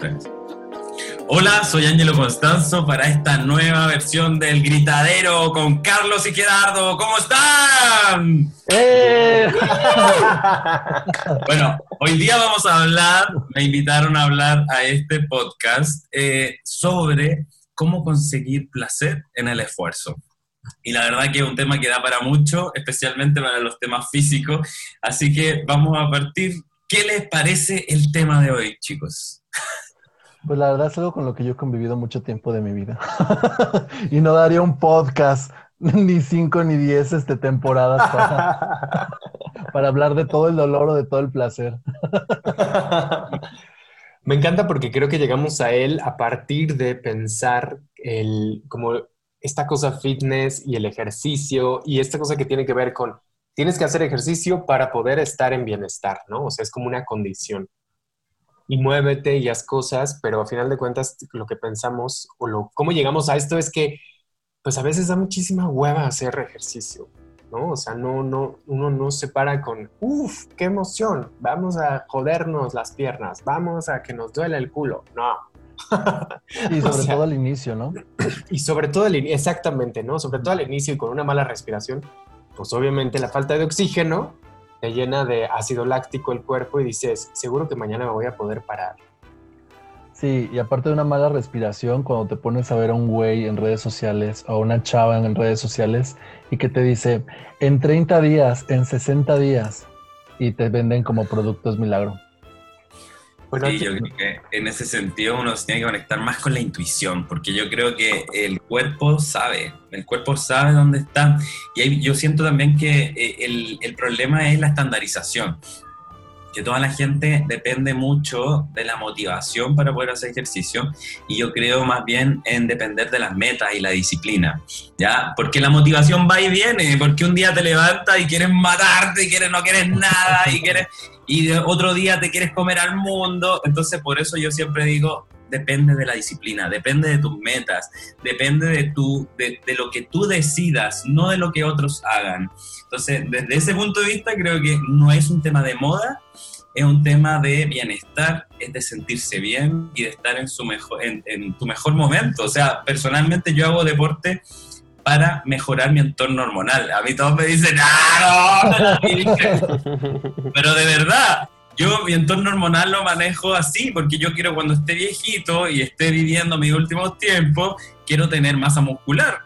tres. Hola, soy Ángelo Constanzo para esta nueva versión del Gritadero con Carlos y Gerardo. ¿Cómo están? ¡Eh! bueno, hoy día vamos a hablar, me invitaron a hablar a este podcast eh, sobre cómo conseguir placer en el esfuerzo. Y la verdad que es un tema que da para mucho, especialmente para los temas físicos. Así que vamos a partir. ¿Qué les parece el tema de hoy, chicos? Pues la verdad es algo con lo que yo he convivido mucho tiempo de mi vida. y no daría un podcast, ni cinco ni diez este, temporadas para, para hablar de todo el dolor o de todo el placer. Me encanta porque creo que llegamos a él a partir de pensar el, como esta cosa fitness y el ejercicio y esta cosa que tiene que ver con tienes que hacer ejercicio para poder estar en bienestar, ¿no? O sea, es como una condición. Y muévete y haz cosas, pero a final de cuentas lo que pensamos o lo, cómo llegamos a esto es que pues a veces da muchísima hueva hacer ejercicio, ¿no? O sea, no, no, uno no se para con, uff, qué emoción, vamos a jodernos las piernas, vamos a que nos duele el culo. No, y sobre todo al inicio, ¿no? Y sobre todo al inicio, exactamente, ¿no? Sobre todo al inicio y con una mala respiración, pues obviamente la falta de oxígeno te llena de ácido láctico el cuerpo y dices, seguro que mañana me voy a poder parar. Sí, y aparte de una mala respiración, cuando te pones a ver a un güey en redes sociales o una chava en redes sociales y que te dice, en 30 días, en 60 días, y te venden como productos milagro sí, yo creo que en ese sentido uno se tiene que conectar más con la intuición, porque yo creo que el cuerpo sabe, el cuerpo sabe dónde está. Y yo siento también que eh, el, el problema es la estandarización que toda la gente depende mucho de la motivación para poder hacer ejercicio y yo creo más bien en depender de las metas y la disciplina, ¿ya? Porque la motivación va y viene, porque un día te levantas y quieres matarte, y quieres, no quieres nada y quieres y otro día te quieres comer al mundo, entonces por eso yo siempre digo, depende de la disciplina, depende de tus metas, depende de, tu, de, de lo que tú decidas, no de lo que otros hagan. Entonces, desde ese punto de vista, creo que no es un tema de moda, es un tema de bienestar, es de sentirse bien y de estar en, su mejor, en, tu mejor momento. O sea, personalmente yo hago deporte para mejorar mi entorno hormonal. A mí todos me dicen, ¡ah, no! Pero de verdad, yo mi entorno hormonal lo manejo así, porque yo quiero cuando esté viejito y esté viviendo mis últimos tiempos, quiero tener masa muscular.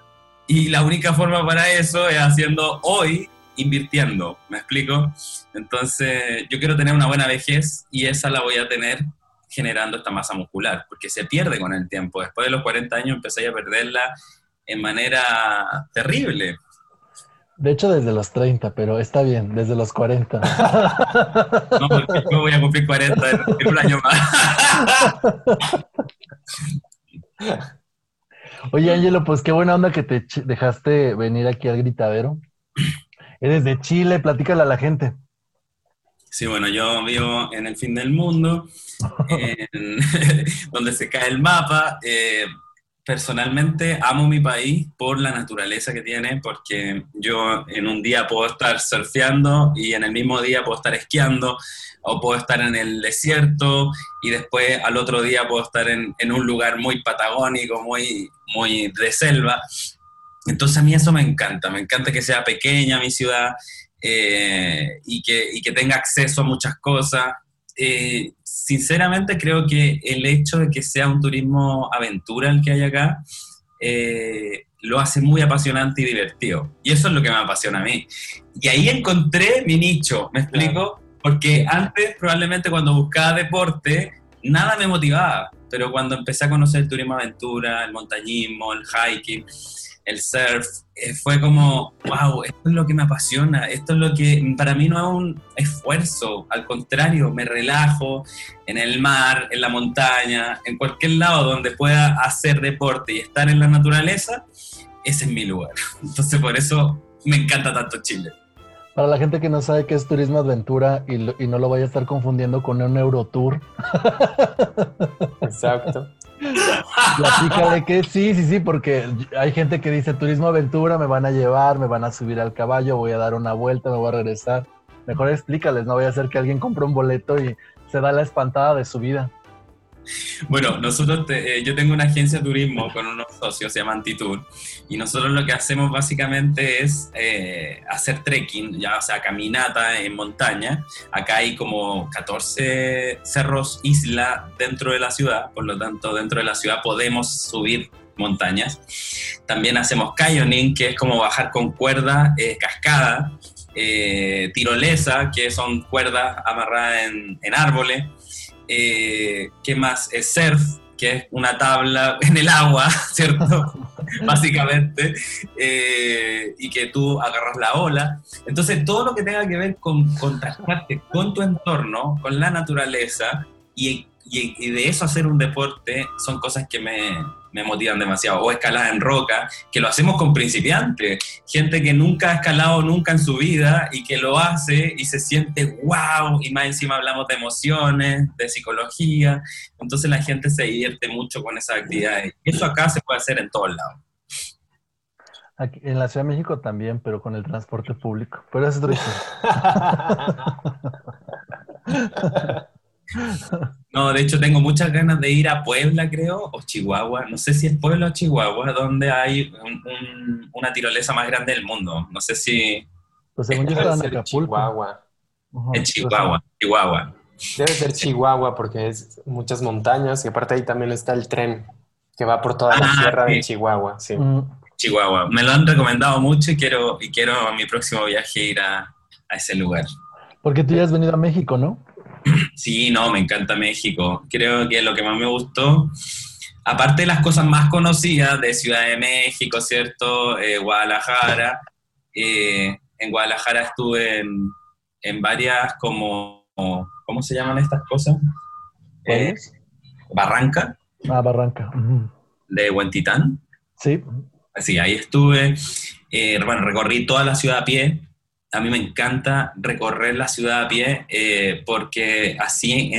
Y la única forma para eso es haciendo hoy invirtiendo, ¿me explico? Entonces, yo quiero tener una buena vejez y esa la voy a tener generando esta masa muscular, porque se pierde con el tiempo. Después de los 40 años empecé a perderla en manera terrible. De hecho, desde los 30, pero está bien, desde los 40. No, porque yo voy a cumplir 40 en un año más. Oye, Ángelo, pues qué buena onda que te dejaste venir aquí al gritadero. Eres de Chile, platícale a la gente. Sí, bueno, yo vivo en el fin del mundo, donde se cae el mapa. Eh, personalmente amo mi país por la naturaleza que tiene, porque yo en un día puedo estar surfeando y en el mismo día puedo estar esquiando, o puedo estar en el desierto y después al otro día puedo estar en, en un lugar muy patagónico, muy, muy de selva. Entonces a mí eso me encanta, me encanta que sea pequeña mi ciudad eh, y, que, y, que, tenga acceso a muchas cosas. Eh, sinceramente creo que el hecho de que sea un turismo aventura el que hay acá, eh, lo hace muy apasionante y divertido. Y eso es lo que me apasiona a mí. Y ahí encontré mi nicho, ¿me explico? Porque antes probablemente cuando buscaba deporte, nada me motivaba, pero cuando empecé a conocer el turismo aventura, el montañismo, el hiking, el surf, eh, fue como, wow, esto es lo que me apasiona, esto es lo que para mí no es un esfuerzo, al contrario, me relajo en el mar, en la montaña, en cualquier lado donde pueda hacer deporte y estar en la naturaleza, ese es mi lugar. Entonces por eso me encanta tanto Chile. Para la gente que no sabe qué es turismo aventura y, y no lo vaya a estar confundiendo con un Eurotour. Exacto. Platícale que sí, sí, sí, porque hay gente que dice turismo aventura, me van a llevar, me van a subir al caballo, voy a dar una vuelta, me voy a regresar. Mejor explícales, no voy a hacer que alguien compre un boleto y se da la espantada de su vida. Bueno, nosotros, eh, yo tengo una agencia de turismo con unos socios, se llama Antitour, y nosotros lo que hacemos básicamente es eh, hacer trekking, ya, o sea, caminata en montaña. Acá hay como 14 cerros, isla dentro de la ciudad, por lo tanto, dentro de la ciudad podemos subir montañas. También hacemos canyoning, que es como bajar con cuerda, eh, cascada, tirolesa, que son cuerdas amarradas en árboles eh, ¿qué más? Es surf, que es una tabla en el agua, ¿cierto? Básicamente, eh, y que tú agarras la ola. Entonces, todo lo que tenga que ver con contactarte con tu entorno, con la naturaleza, y, y de eso hacer un deporte, son cosas que me, me motivan demasiado. O escalada en roca, que lo hacemos con principiantes, gente que nunca ha escalado nunca en su vida y que lo hace y se siente wow, y más encima hablamos de emociones, de psicología, entonces la gente se divierte mucho con esas actividades. Y eso acá se puede hacer en todos lados. Aquí, en la Ciudad de México también, pero con el transporte público. Pero es otra No, de hecho tengo muchas ganas de ir a Puebla, creo, o Chihuahua. No sé si es Puebla o Chihuahua, donde hay una tirolesa más grande del mundo. No sé si... Pues según yo en Acapulco. Chihuahua. en Chihuahua, Chihuahua. Debe ser Chihuahua porque es muchas montañas y aparte ahí también está el tren que va por toda la ah, sierra de Chihuahua, sí. Mm. Chihuahua. Me lo han recomendado mucho y quiero, y quiero a mi próximo viaje ir a, a ese lugar. Porque tú ya has venido a México, ¿no? Sí, no, me encanta México. Creo que lo que más me gustó, aparte de las cosas más conocidas de Ciudad de México, ¿cierto? Eh, Guadalajara. Eh, en Guadalajara estuve en, varias como, ¿cómo se llaman estas cosas? Eh, Barranca. Ah, Barranca. De Huentitán. Sí. Sí, ahí estuve. bueno, recorrí toda la ciudad a pie a mí me encanta recorrer la ciudad a pie eh, porque así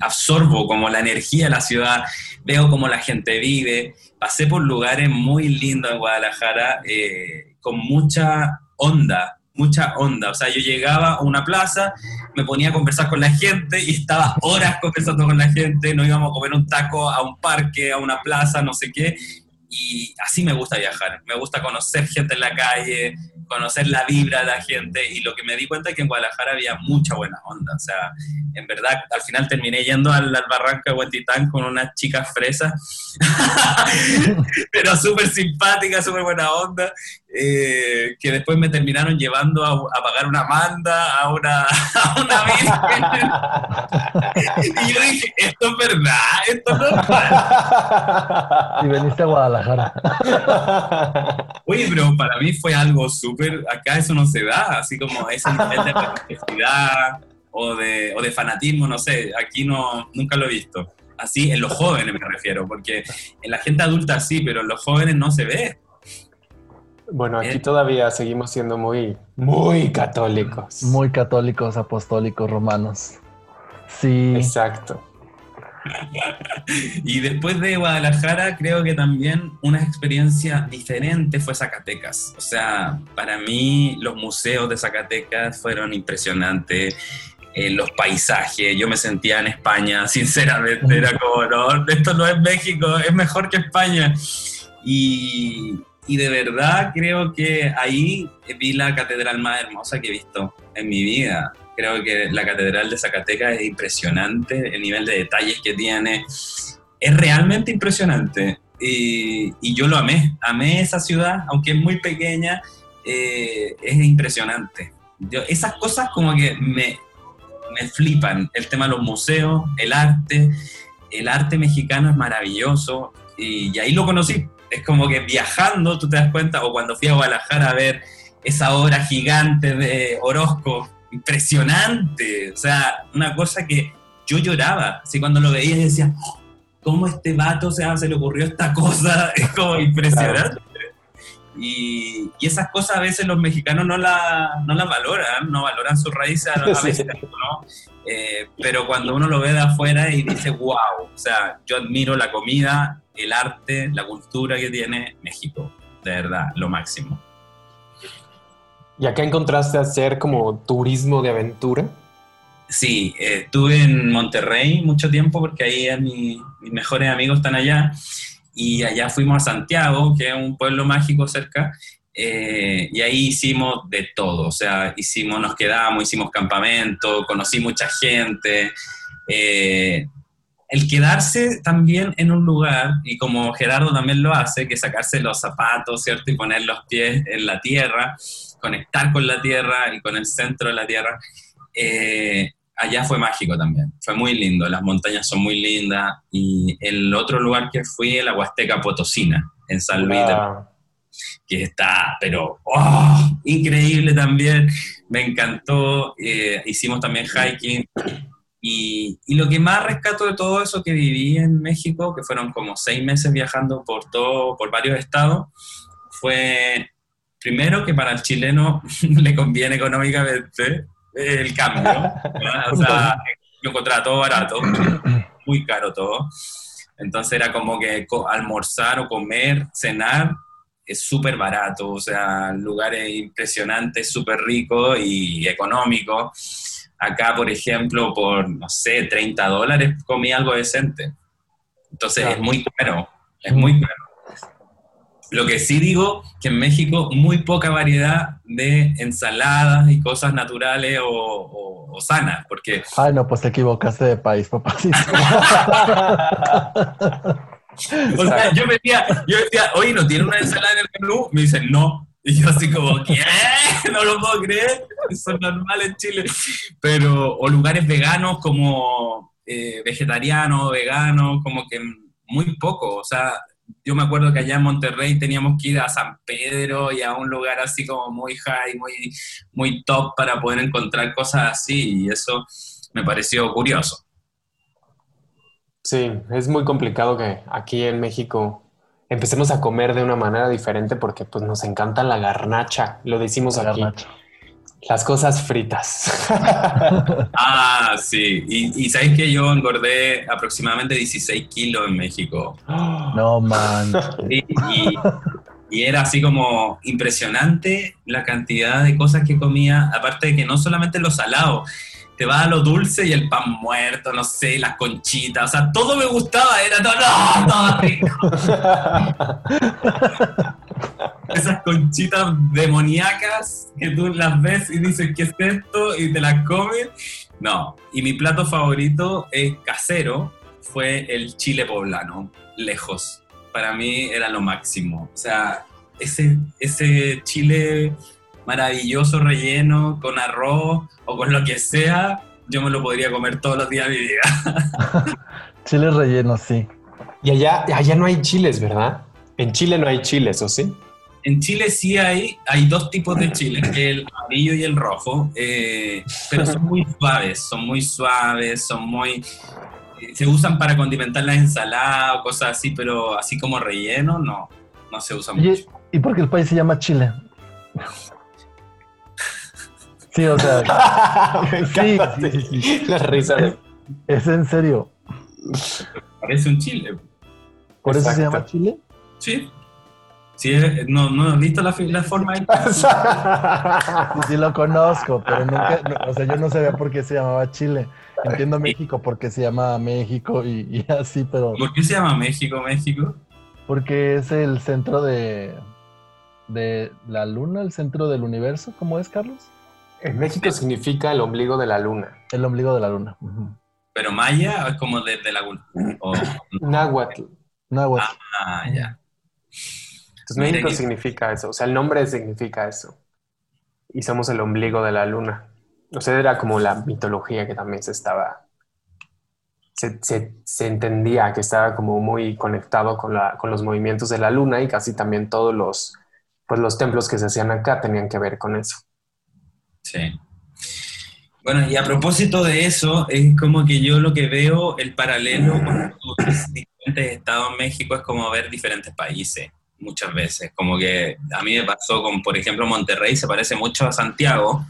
absorbo como la energía de la ciudad, veo cómo la gente vive. Pasé por lugares muy lindos en Guadalajara eh, con mucha onda, mucha onda. O sea, yo llegaba a una plaza, me ponía a conversar con la gente y estaba horas conversando con la gente, no íbamos a comer un taco a un parque, a una plaza, no sé qué. Y así me gusta viajar, me gusta conocer gente en la calle, conocer la vibra de la gente y lo que me di cuenta es que en Guadalajara había mucha buena onda, o sea, en verdad al final terminé yendo al, al barranco de Huentitán con unas chicas fresas, pero súper simpáticas, súper buena onda, eh, que después me terminaron llevando a, pagar una manda a una, a una virgen. y yo dije, esto es verdad, esto no es verdad. Y veniste a Guadalajara. Oye, pero para mí fue algo súper, acá eso no se da, así como ese nivel de necesidad o de, o de fanatismo, no sé, aquí no, nunca lo he visto. Así en los jóvenes me refiero, porque en la gente adulta sí, pero en los jóvenes no se ve. Bueno, aquí todavía seguimos siendo muy, muy católicos. Muy católicos, apostólicos, romanos. Sí. Exacto. y después de Guadalajara, creo que también una experiencia diferente fue Zacatecas. O sea, para mí los museos de Zacatecas fueron impresionantes. Eh, los paisajes, yo me sentía en España, sinceramente, era como, no, esto no es México, es mejor que España. Y, y de verdad creo que ahí vi la catedral más hermosa que he visto en mi vida. Creo que la catedral de Zacatecas es impresionante, el nivel de detalles que tiene. Es realmente impresionante. Y, yo lo amé, amé esa ciudad, aunque es muy pequeña, eh, es impresionante. Esas cosas como que me, me flipan, el tema de los museos, el arte, el arte mexicano es maravilloso y ahí lo conocí, es como que viajando tú te das cuenta, o cuando fui a Guadalajara a ver esa obra gigante de Orozco, impresionante, o sea, una cosa que yo lloraba, así cuando lo veía decía, oh, ¿cómo este vato se le ocurrió esta cosa? Es como impresionante. Y, esas cosas a veces los mexicanos no las no la valoran, no valoran sus raíces a, veces, ¿no? Eh, pero cuando uno lo ve de afuera y dice, wow, o sea, yo admiro la comida, el arte, la cultura que tiene México. De verdad, lo máximo. ¿Y acá encontraste hacer como turismo de aventura? Sí, eh, estuve en Monterrey mucho tiempo porque ahí es mi, mis mejores amigos están allá, y allá fuimos a Santiago, que es un pueblo mágico cerca, eh, y ahí hicimos de todo, o sea, hicimos, nos quedamos, hicimos campamento, conocí mucha gente. Eh, el quedarse también en un lugar, y como Gerardo también lo hace, que sacarse los zapatos, ¿cierto? Y poner los pies en la tierra, conectar con la tierra y con el centro de la tierra, eh, allá fue mágico también, fue muy lindo, las montañas son muy lindas, y el otro lugar que fui, la Huasteca Potosina, en San Luis que está, pero oh, increíble también, me encantó, eh, hicimos también hiking, y, y, lo que más rescato de todo eso que viví en México, que fueron como seis meses viajando por todo, por varios estados, fue primero que para el chileno le conviene económicamente el cambio. O sea, yo encontraba todo barato, muy caro todo. Entonces era como que almorzar o comer, cenar, es súper barato, o sea, lugares impresionantes, súper ricos y económicos Acá, por ejemplo, por, no sé, 30 dólares comí algo decente. Entonces es muy caro, es muy caro. Lo que sí digo, que en México muy poca variedad de ensaladas y cosas naturales o, sanas, porque... Ay, no, pues te equivocaste de país, papá. o sea, yo, decía, yo decía, oye, ¿no tiene una ensalada en el menú? Me dicen, no. Y yo así como, ¿qué? No lo puedo creer, eso es normal en Chile. Pero, o lugares veganos como eh, vegetarianos, veganos, como que muy poco. O sea, yo me acuerdo que allá en Monterrey teníamos que ir a San Pedro y a un lugar así como muy high, muy, muy top para poder encontrar cosas así. Y eso me pareció curioso. Sí, es muy complicado que aquí en México empecemos a comer de una manera diferente porque pues nos encanta la garnacha, lo decimos aquí. Las cosas fritas. ah, sí. Y, y sabes que yo engordé aproximadamente 16 kilos en México. No, man. y, y, era así como impresionante la cantidad de cosas que comía, aparte de que no solamente lo salado, te va a lo dulce y el pan muerto, no sé, las conchitas, o sea, todo me gustaba, era todo, todo rico. Esas conchitas demoníacas que tú las ves y dices, ¿qué es esto? Y te las comes. No, y mi plato favorito es casero, fue el chile poblano, lejos. Para mí era lo máximo. O sea, ese, ese chile maravilloso relleno con arroz o con lo que sea, yo me lo podría comer todos los días de mi vida. chiles rellenos, sí. Y allá, allá no hay chiles, ¿verdad? En Chile no hay chiles, ¿o sí? En Chile sí hay, hay dos tipos de chiles, el amarillo y el rojo, eh, pero son muy suaves, son muy suaves, son muy... Eh, se usan para condimentar las ensaladas o cosas así, pero así como relleno, no, no se usa mucho. ¿Y por qué el país se llama Chile? Sí, o sea. sí, sí, sí, La risa. Es, en serio. Parece un chile. ¿Por eso se llama chile? Sí. Sí, no, no, ¿listo la, la forma ahí? sí, lo conozco, pero nunca, o sea, yo no sabía por qué se llamaba Chile. Entiendo México porque se llama México y, y, así, pero... ¿Por qué se llama México, México? Porque es el centro de, de la luna, el centro del universo, ¿cómo es, Carlos? En México significa el ombligo de la luna. El ombligo de la luna. Pero maya es como desde la luna. Náhuatl. Náhuatl. Ah, ya. Entonces México significa eso. O sea, el nombre significa eso. Y somos el ombligo de la luna. O sea, era como la mitología que también se estaba. Se, se, entendía que estaba como muy conectado con, la, con los movimientos de la luna y casi también todos los, pues los templos que se hacían acá tenían que ver con eso. Sí. Bueno, y a propósito de eso, es como que yo lo que veo, el paralelo con los diferentes estados en México es como ver diferentes países, muchas veces. Como que a mí me pasó con, por ejemplo, Monterrey, se parece mucho a Santiago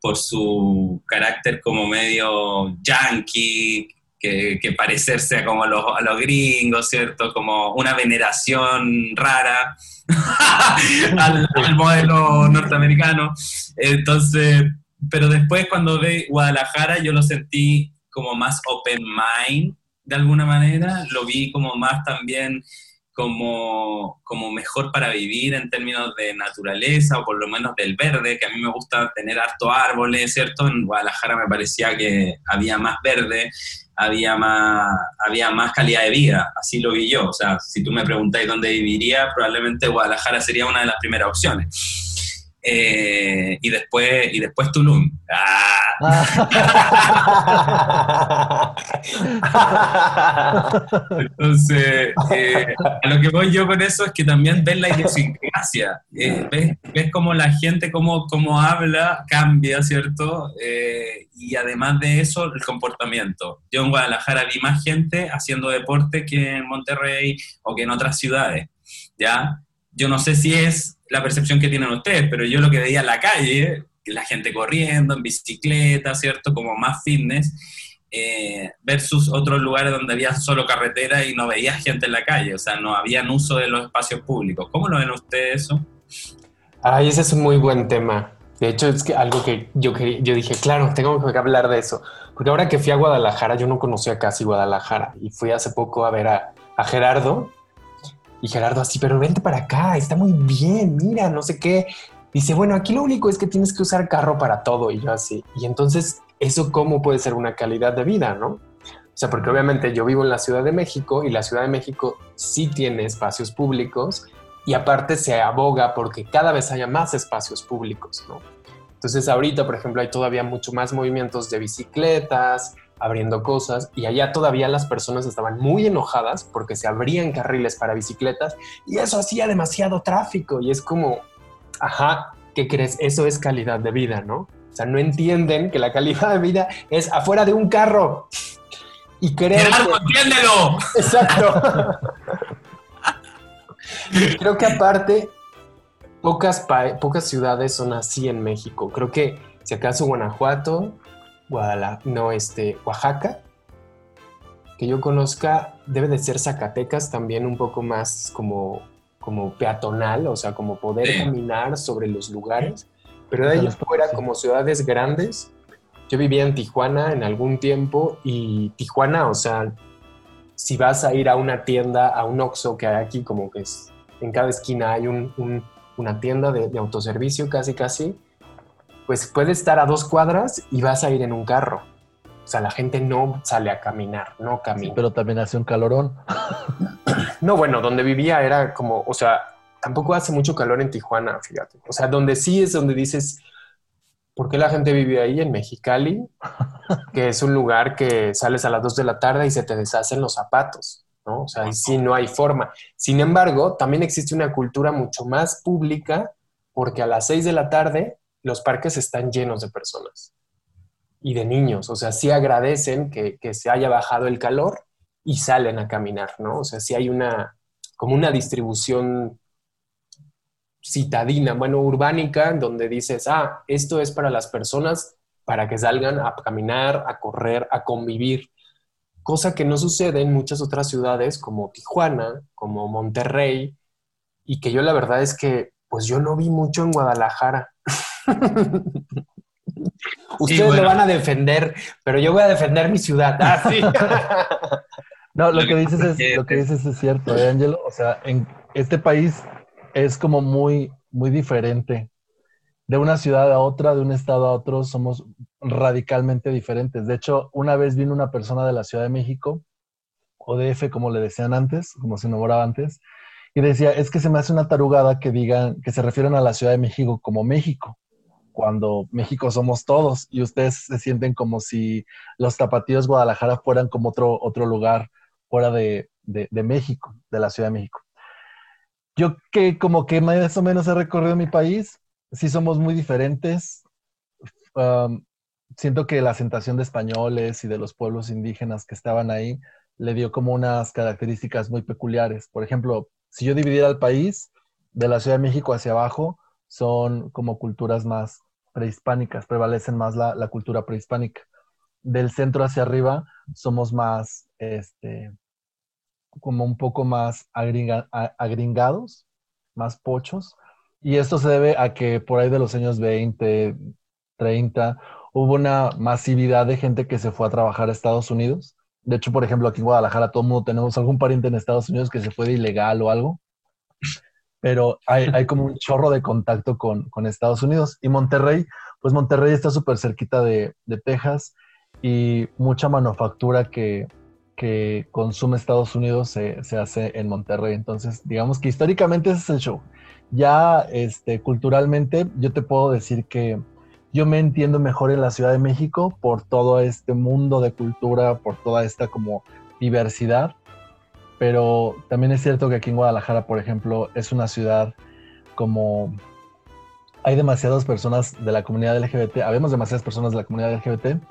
por su carácter como medio yankee, que, parecerse como a los, a los gringos, ¿cierto? Como una veneración rara al, modelo norteamericano. Entonces, pero después cuando ve Guadalajara yo lo sentí como más open mind de alguna manera, lo vi como más también como, como mejor para vivir en términos de naturaleza o por lo menos del verde, que a mí me gusta tener harto árboles, ¿cierto? En Guadalajara me parecía que había más verde, había más, había más calidad de vida, así lo vi yo. O sea, si tú me preguntáis dónde viviría, probablemente Guadalajara sería una de las primeras opciones. Eh, y después y después Tulum. Ah. Entonces, eh, a lo que voy yo con eso es que también ves la idiosincrasia, eh, ves, ves cómo la gente, cómo, cómo habla, cambia, ¿cierto? y además de eso, el comportamiento. Yo en Guadalajara vi más gente haciendo deporte que en Monterrey o que en otras ciudades, ¿ya? Yo no sé si es la percepción que tienen ustedes, pero yo lo que veía en la calle, la gente corriendo, en bicicleta, ¿cierto? Como más fitness, eh, versus otros lugares donde había solo carretera y no veía gente en la calle, o sea, no habían uso de los espacios públicos. ¿Cómo lo ven ustedes eso? Ay, ese es un muy buen tema. De hecho, es que algo que yo, yo dije, claro, tengo que hablar de eso. Porque ahora que fui a Guadalajara, yo no conocía casi Guadalajara y fui hace poco a ver a, a Gerardo y Gerardo así, pero vente para acá, está muy bien, mira, no sé qué. Dice, bueno, aquí lo único es que tienes que usar carro para todo. Y yo así, y entonces, ¿eso cómo puede ser una calidad de vida, no? O sea, porque obviamente yo vivo en la Ciudad de México y la Ciudad de México sí tiene espacios públicos y aparte se aboga porque cada vez haya más espacios públicos, ¿no? Entonces ahorita, por ejemplo, hay todavía mucho más movimientos de bicicletas, abriendo cosas y allá todavía las personas estaban muy enojadas porque se abrían carriles para bicicletas y eso hacía demasiado tráfico y es como, ajá, ¿qué crees? Eso es calidad de vida, ¿no? O sea, no entienden que la calidad de vida es afuera de un carro. Y creo que... entiéndelo! Exacto. creo que aparte, pocas, pocas ciudades son así en México. Creo que si acaso Guanajuato, Guadalajara, no, este, Oaxaca, que yo conozca, debe de ser Zacatecas también un poco más como, como peatonal, o sea, como poder caminar sobre los lugares, pero de ahí fuera como ciudades grandes. Yo vivía en Tijuana en algún tiempo y Tijuana, o sea, si vas a ir a una tienda, a un Oxxo que hay aquí, como que es, en cada esquina hay una tienda de, de autoservicio casi casi, pues puedes estar a dos cuadras y vas a ir en un carro. O sea, la gente no sale a caminar, no camina. pero también hace un calorón. no, bueno, donde vivía era como, o sea, tampoco hace mucho calor en Tijuana, fíjate. O sea, donde sí es donde dices, ¿por qué la gente vive ahí en Mexicali? que es un lugar que sales a las dos de la tarde y se te deshacen los zapatos, ¿no? O sea, ahí sí no hay forma. Sin embargo, también existe una cultura mucho más pública porque a las seis de la tarde los parques están llenos de personas y de niños. O sea, sí agradecen que, se haya bajado el calor y salen a caminar, ¿no? O sea, sí hay una, como una distribución citadina, bueno, urbánica, donde dices, ah, esto es para las personas para que salgan a caminar, a correr, a convivir. Cosa que no sucede en muchas otras ciudades como Tijuana, como Monterrey, y que yo la verdad es que, pues yo no vi mucho en Guadalajara. Ustedes lo van a defender, pero yo voy a defender mi ciudad. Ah, no, lo que dices es, lo que dices es cierto, ¿eh, Angelo. O sea, en este país es como muy, muy diferente. De una ciudad a otra, de un estado a otro, somos radicalmente diferentes. De hecho, una vez vino una persona de la Ciudad de México, o DF, como le decían antes, como se nombraba antes, y decía, es que se me hace una tarugada que digan, que se refieren a la Ciudad de México como México cuando México somos todos y ustedes se sienten como si los tapatíos Guadalajara fueran como otro, otro lugar fuera de, México, de la Ciudad de México. Yo que como que más o menos he recorrido mi país, sí somos muy diferentes. siento que la asentación de españoles y de los pueblos indígenas que estaban ahí le dio como unas características muy peculiares. Por ejemplo, si yo dividiera el país de la Ciudad de México hacia abajo, son como culturas más prehispánicas, prevalecen más la, cultura prehispánica. Del centro hacia arriba somos más, este, como un poco más agringados, más pochos. Y esto se debe a que por ahí de los años 20, 30, hubo una masividad de gente que se fue a trabajar a Estados Unidos De hecho, por ejemplo, aquí en Guadalajara todo el mundo tenemos algún pariente en Estados Unidos que se fue de ilegal o algo. Pero hay, hay como un chorro de contacto con, con Estados Unidos. Y Monterrey, pues Monterrey está súper cerquita de, de, Texas y mucha manufactura que, que consume Estados Unidos se, se, hace en Monterrey. Entonces, digamos que históricamente ese es el show. Ya este, culturalmente, yo te puedo decir que yo me entiendo mejor en la Ciudad de México por todo este mundo de cultura, por toda esta como diversidad. Pero también es cierto que aquí en Guadalajara, por ejemplo, es una ciudad como hay demasiadas personas de la comunidad LGBT, habemos demasiadas personas de la comunidad LGBT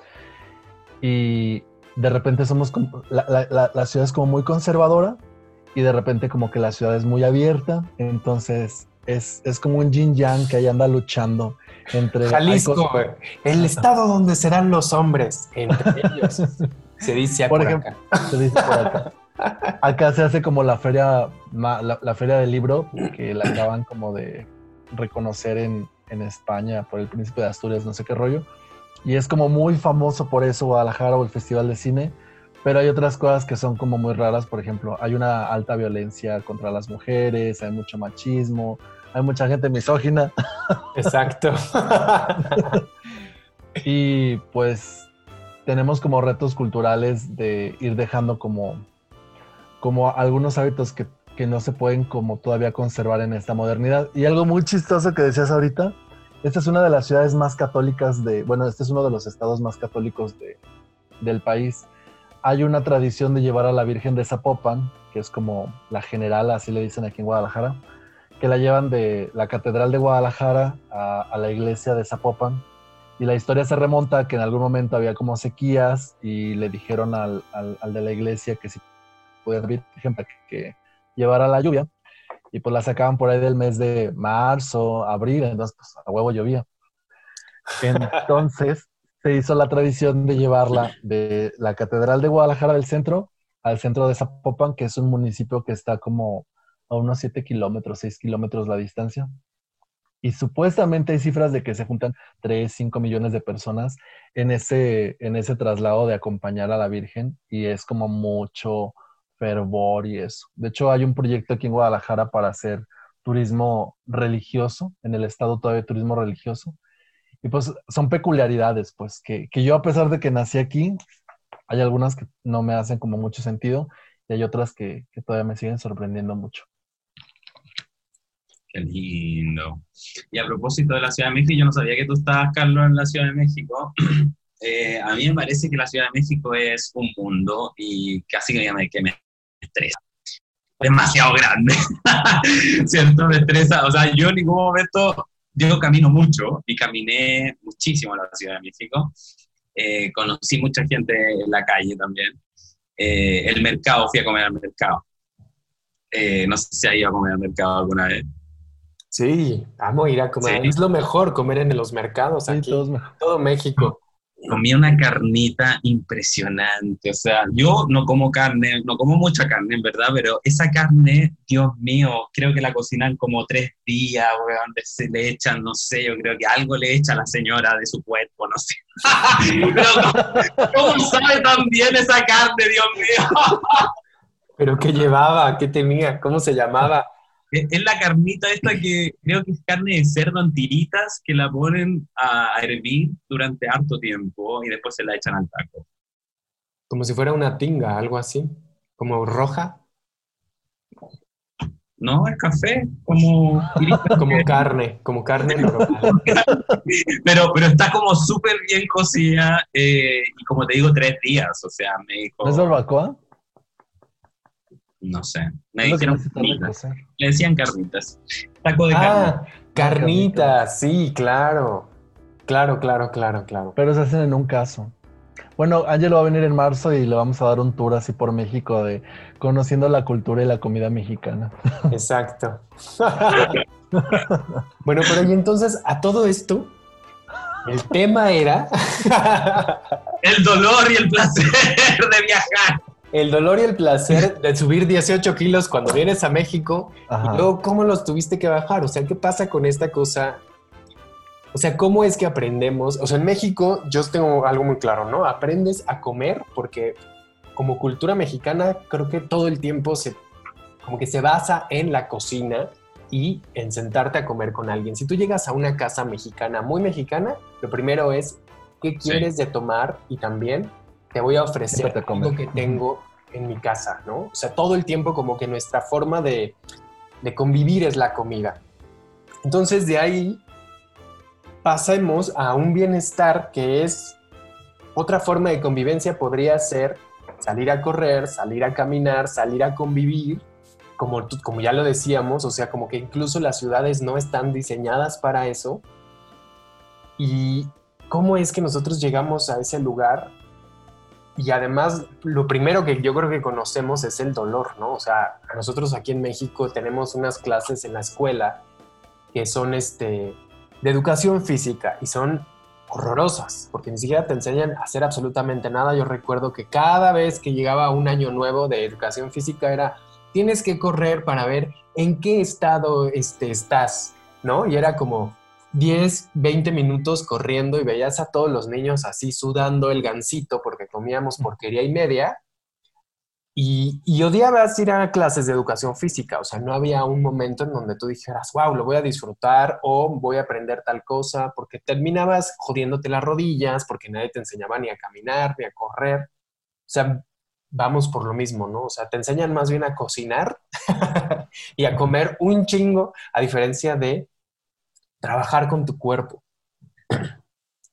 y de repente somos como, la, la, la, ciudad es como muy conservadora y de repente como que la ciudad es muy abierta, entonces es, es como un yin yang que ahí anda luchando entre... Jalisco, el estado donde serán los hombres, entre ellos. Se dice por, ejemplo, acá. Se dice por acá. Acá se hace como la feria, la, la feria del libro, que la acaban como de reconocer en, en España por el príncipe de Asturias, no sé qué rollo. Y es como muy famoso por eso Guadalajara o el Festival de Cine. Pero hay otras cosas que son como muy raras, por ejemplo, hay una alta violencia contra las mujeres, hay mucho machismo, hay mucha gente misógina. Exacto. y pues tenemos como retos culturales de ir dejando como, como algunos hábitos que que no se pueden como todavía conservar en esta modernidad. Y algo muy chistoso que decías ahorita, esta es una de las ciudades más católicas de, bueno, este es uno de los estados más católicos de, del país. Hay una tradición de llevar a la Virgen de Zapopan, que es como la general, así le dicen aquí en Guadalajara, que la llevan de la Catedral de Guadalajara a, la iglesia de Zapopan. Y la historia se remonta a que en algún momento había como sequías y le dijeron al, al, de la iglesia que si podía Virgen para que llevar a la lluvia y pues la sacaban por ahí del mes de marzo, abril, entonces pues a huevo llovía. Entonces se hizo la tradición de llevarla de la Catedral de Guadalajara del centro al centro de Zapopan, que es un municipio que está como a unos 7 kilómetros, 6 kilómetros la distancia. Y supuestamente hay cifras de que se juntan 3, 5 millones de personas en ese, en ese traslado de acompañar a la Virgen y es como mucho, fervor y eso. De hecho, hay un proyecto aquí en Guadalajara para hacer turismo religioso, en el estado todavía turismo religioso. Y pues son peculiaridades, pues, que, que, yo a pesar de que nací aquí, hay algunas que no me hacen como mucho sentido y hay otras que, que todavía me siguen sorprendiendo mucho. Qué lindo. Y a propósito de la Ciudad de México, yo no sabía que tú estabas, Carlos, en la Ciudad de México. Eh, a mí me parece que la Ciudad de México es un mundo y casi que me, que me Demasiado grande, ¿cierto? Me estresa. O sea, yo en ningún momento, yo camino mucho y caminé muchísimo en la Ciudad de México. Eh, conocí mucha gente en la calle también. Eh, el mercado, fui a comer al mercado. Eh, no sé si ha ido a comer al mercado alguna vez. Sí, vamos a ir a comer. Es lo mejor comer en los mercados aquí. todo México comía una carnita impresionante. O sea, yo no como carne, no como mucha carne, en verdad, pero esa carne, Dios mío, creo que la cocinan como tres días, donde se le echan, no sé, yo creo que algo le echa a la señora de su cuerpo, no sé. pero, ¿cómo sabe tan bien esa carne, Dios mío? ¿Pero qué llevaba? ¿Qué tenía? ¿Cómo se llamaba? Es la carnita esta que creo que es carne de cerdo en tiritas que la ponen a hervir durante harto tiempo y después se la echan al taco. Como si fuera una tinga, algo así, como roja. No, es café, como como carne, como carne pero, pero está como súper bien cocida eh, y como te digo, tres días, o sea, me dijo... ¿Es barbacoa? No sé. Me dijeron carnitas. Le decían carnitas. Taco de ah, carnitas, sí, claro. Claro, claro, claro, claro. Pero se hacen en un caso. Bueno, Ángel va a venir en marzo y le vamos a dar un tour así por México de conociendo la cultura y la comida mexicana. Exacto. bueno, pero y entonces a todo esto, el tema era... el dolor y el placer de viajar el dolor y el placer de subir 18 kilos cuando vienes a México y luego cómo los tuviste que bajar. O sea, ¿qué pasa con esta cosa? O sea, ¿cómo es que aprendemos? O sea, en México yo tengo algo muy claro, ¿no? Aprendes a comer porque como cultura mexicana, creo que todo el tiempo se, como que se basa en la cocina y en sentarte a comer con alguien. Si tú llegas a una casa mexicana, muy mexicana, lo primero es qué quieres de tomar y también te voy a ofrecer lo que tengo en mi casa, ¿no? O sea, todo el tiempo como que nuestra forma de, de convivir es la comida. Entonces de ahí pasemos a un bienestar que es otra forma de convivencia podría ser salir a correr, salir a caminar, salir a convivir, como, como ya lo decíamos, o sea, como que incluso las ciudades no están diseñadas para eso. ¿Y cómo es que nosotros llegamos a ese lugar? Y además, lo primero que yo creo que conocemos es el dolor, ¿no? O sea, nosotros aquí en México tenemos unas clases en la escuela que son este, de educación física y son horrorosas, porque ni siquiera te enseñan a hacer absolutamente nada. Yo recuerdo que cada vez que llegaba un año nuevo de educación física era, tienes que correr para ver en qué estado este, estás, ¿no? Y era como 10, 20 minutos corriendo y veías a todos los niños así sudando el gansito porque comíamos porquería y media y, y, odiabas ir a clases de educación física, o sea, no había un momento en donde tú dijeras, wow, lo voy a disfrutar o voy a aprender tal cosa, porque terminabas jodiéndote las rodillas, porque nadie te enseñaba ni a caminar, ni a correr. O sea, vamos por lo mismo, ¿no? O sea, te enseñan más bien a cocinar y a comer un chingo, a diferencia de trabajar con tu cuerpo.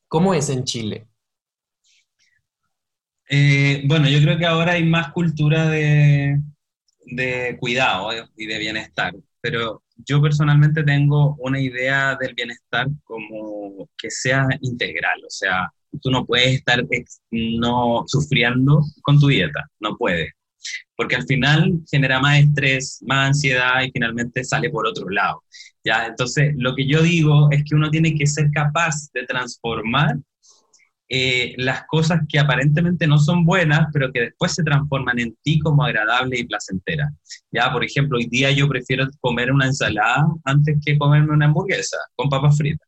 ¿Cómo es en Chile? Eh, bueno, yo creo que ahora hay más cultura de, cuidado y de bienestar, pero yo personalmente tengo una idea del bienestar como que sea integral, o sea, tú no puedes estar no sufriendo con tu dieta, no puedes, porque al final genera más estrés, más ansiedad y finalmente sale por otro lado. ¿ya? Entonces, lo que yo digo es que uno tiene que ser capaz de transformar eh, las cosas que aparentemente no son buenas, pero que después se transforman en ti como agradable y placentera. Ya, por ejemplo, hoy día yo prefiero comer una ensalada antes que comerme una hamburguesa con papas fritas.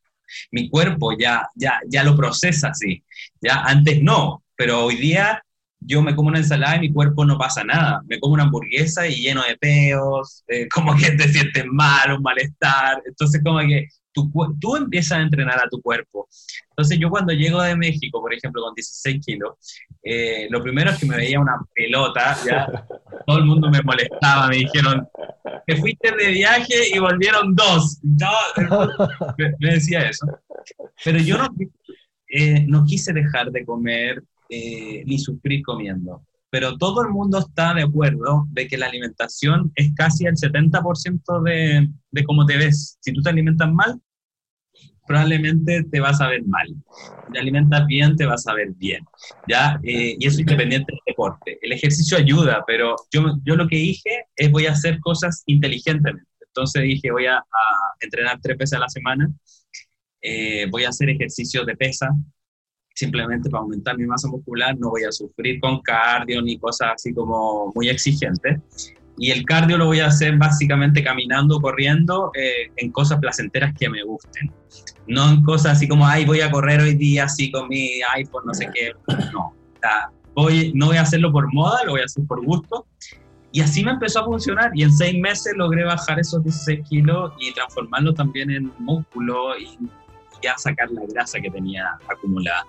Mi cuerpo ya, ya, ya lo procesa así. Ya, antes no, pero hoy día yo me como una ensalada y mi cuerpo no pasa nada. Me como una hamburguesa y lleno de peos, eh, como que te sientes mal, un malestar. Entonces, como que tú, tú empiezas a entrenar a tu cuerpo. Entonces yo cuando llego de México, por ejemplo, con 16 kilos, eh, lo primero es que me veía una pelota, ya todo el mundo me molestaba, me dijeron, que fuiste de viaje y volvieron dos. me, decía eso. Pero yo no, eh, no quise dejar de comer eh, ni sufrir comiendo. Pero todo el mundo está de acuerdo de que la alimentación es casi el 70% de, de cómo te ves. Si tú te alimentas mal, probablemente te vas a ver mal. Si te alimentas bien, te vas a ver bien. ¿ya? Eh, y eso independiente del deporte. El ejercicio ayuda, pero yo, yo lo que dije es voy a hacer cosas inteligentemente. Entonces dije voy a, entrenar tres veces a la semana, eh, voy a hacer ejercicios de pesa, simplemente para aumentar mi masa muscular, no voy a sufrir con cardio ni cosas así como muy exigentes. Y el cardio lo voy a hacer básicamente caminando, corriendo, eh, en cosas placenteras que me gusten. No en cosas así como, ay, voy a correr hoy día así con mi iPhone, no sé qué. No, voy, no voy a hacerlo por moda, lo voy a hacer por gusto. Y así me empezó a funcionar y en seis meses logré bajar esos 16 kilos y transformarlo también en músculo y ya sacar la grasa que tenía acumulada.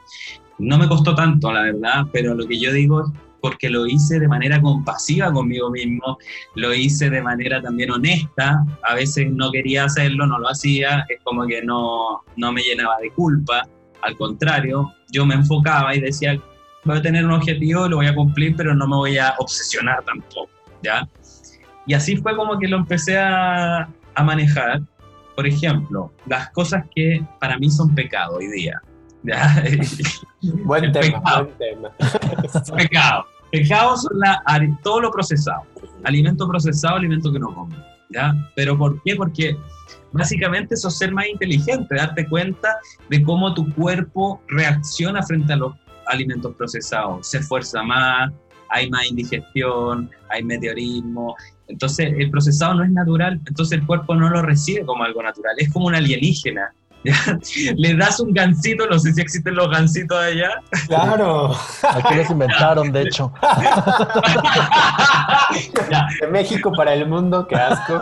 No me costó tanto, la verdad, pero lo que yo digo es porque lo hice de manera compasiva conmigo mismo, lo hice de manera también honesta, a veces no quería hacerlo, no lo hacía, es como que no, no me llenaba de culpa, al contrario, yo me enfocaba y decía, voy a tener un objetivo, lo voy a cumplir, pero no me voy a obsesionar tampoco, ¿ya? Y así fue como que lo empecé a, a manejar. Por ejemplo, las cosas que para mí son pecado hoy día. ¿ya? buen, tema, buen tema. pecado. Pecado son la, todo lo procesado. Alimento procesado, alimento que no come. ¿ya? ¿Pero por qué? Porque básicamente eso es ser más inteligente, darte cuenta de cómo tu cuerpo reacciona frente a los alimentos procesados. Se esfuerza más, hay más indigestión, hay meteorismo. Entonces el procesado no es natural, entonces el cuerpo no lo recibe como algo natural, es como un alienígena. Le das un gansito, no sé si existen los gansitos allá. Claro. Aquí los inventaron, de hecho. De México para el mundo, qué asco.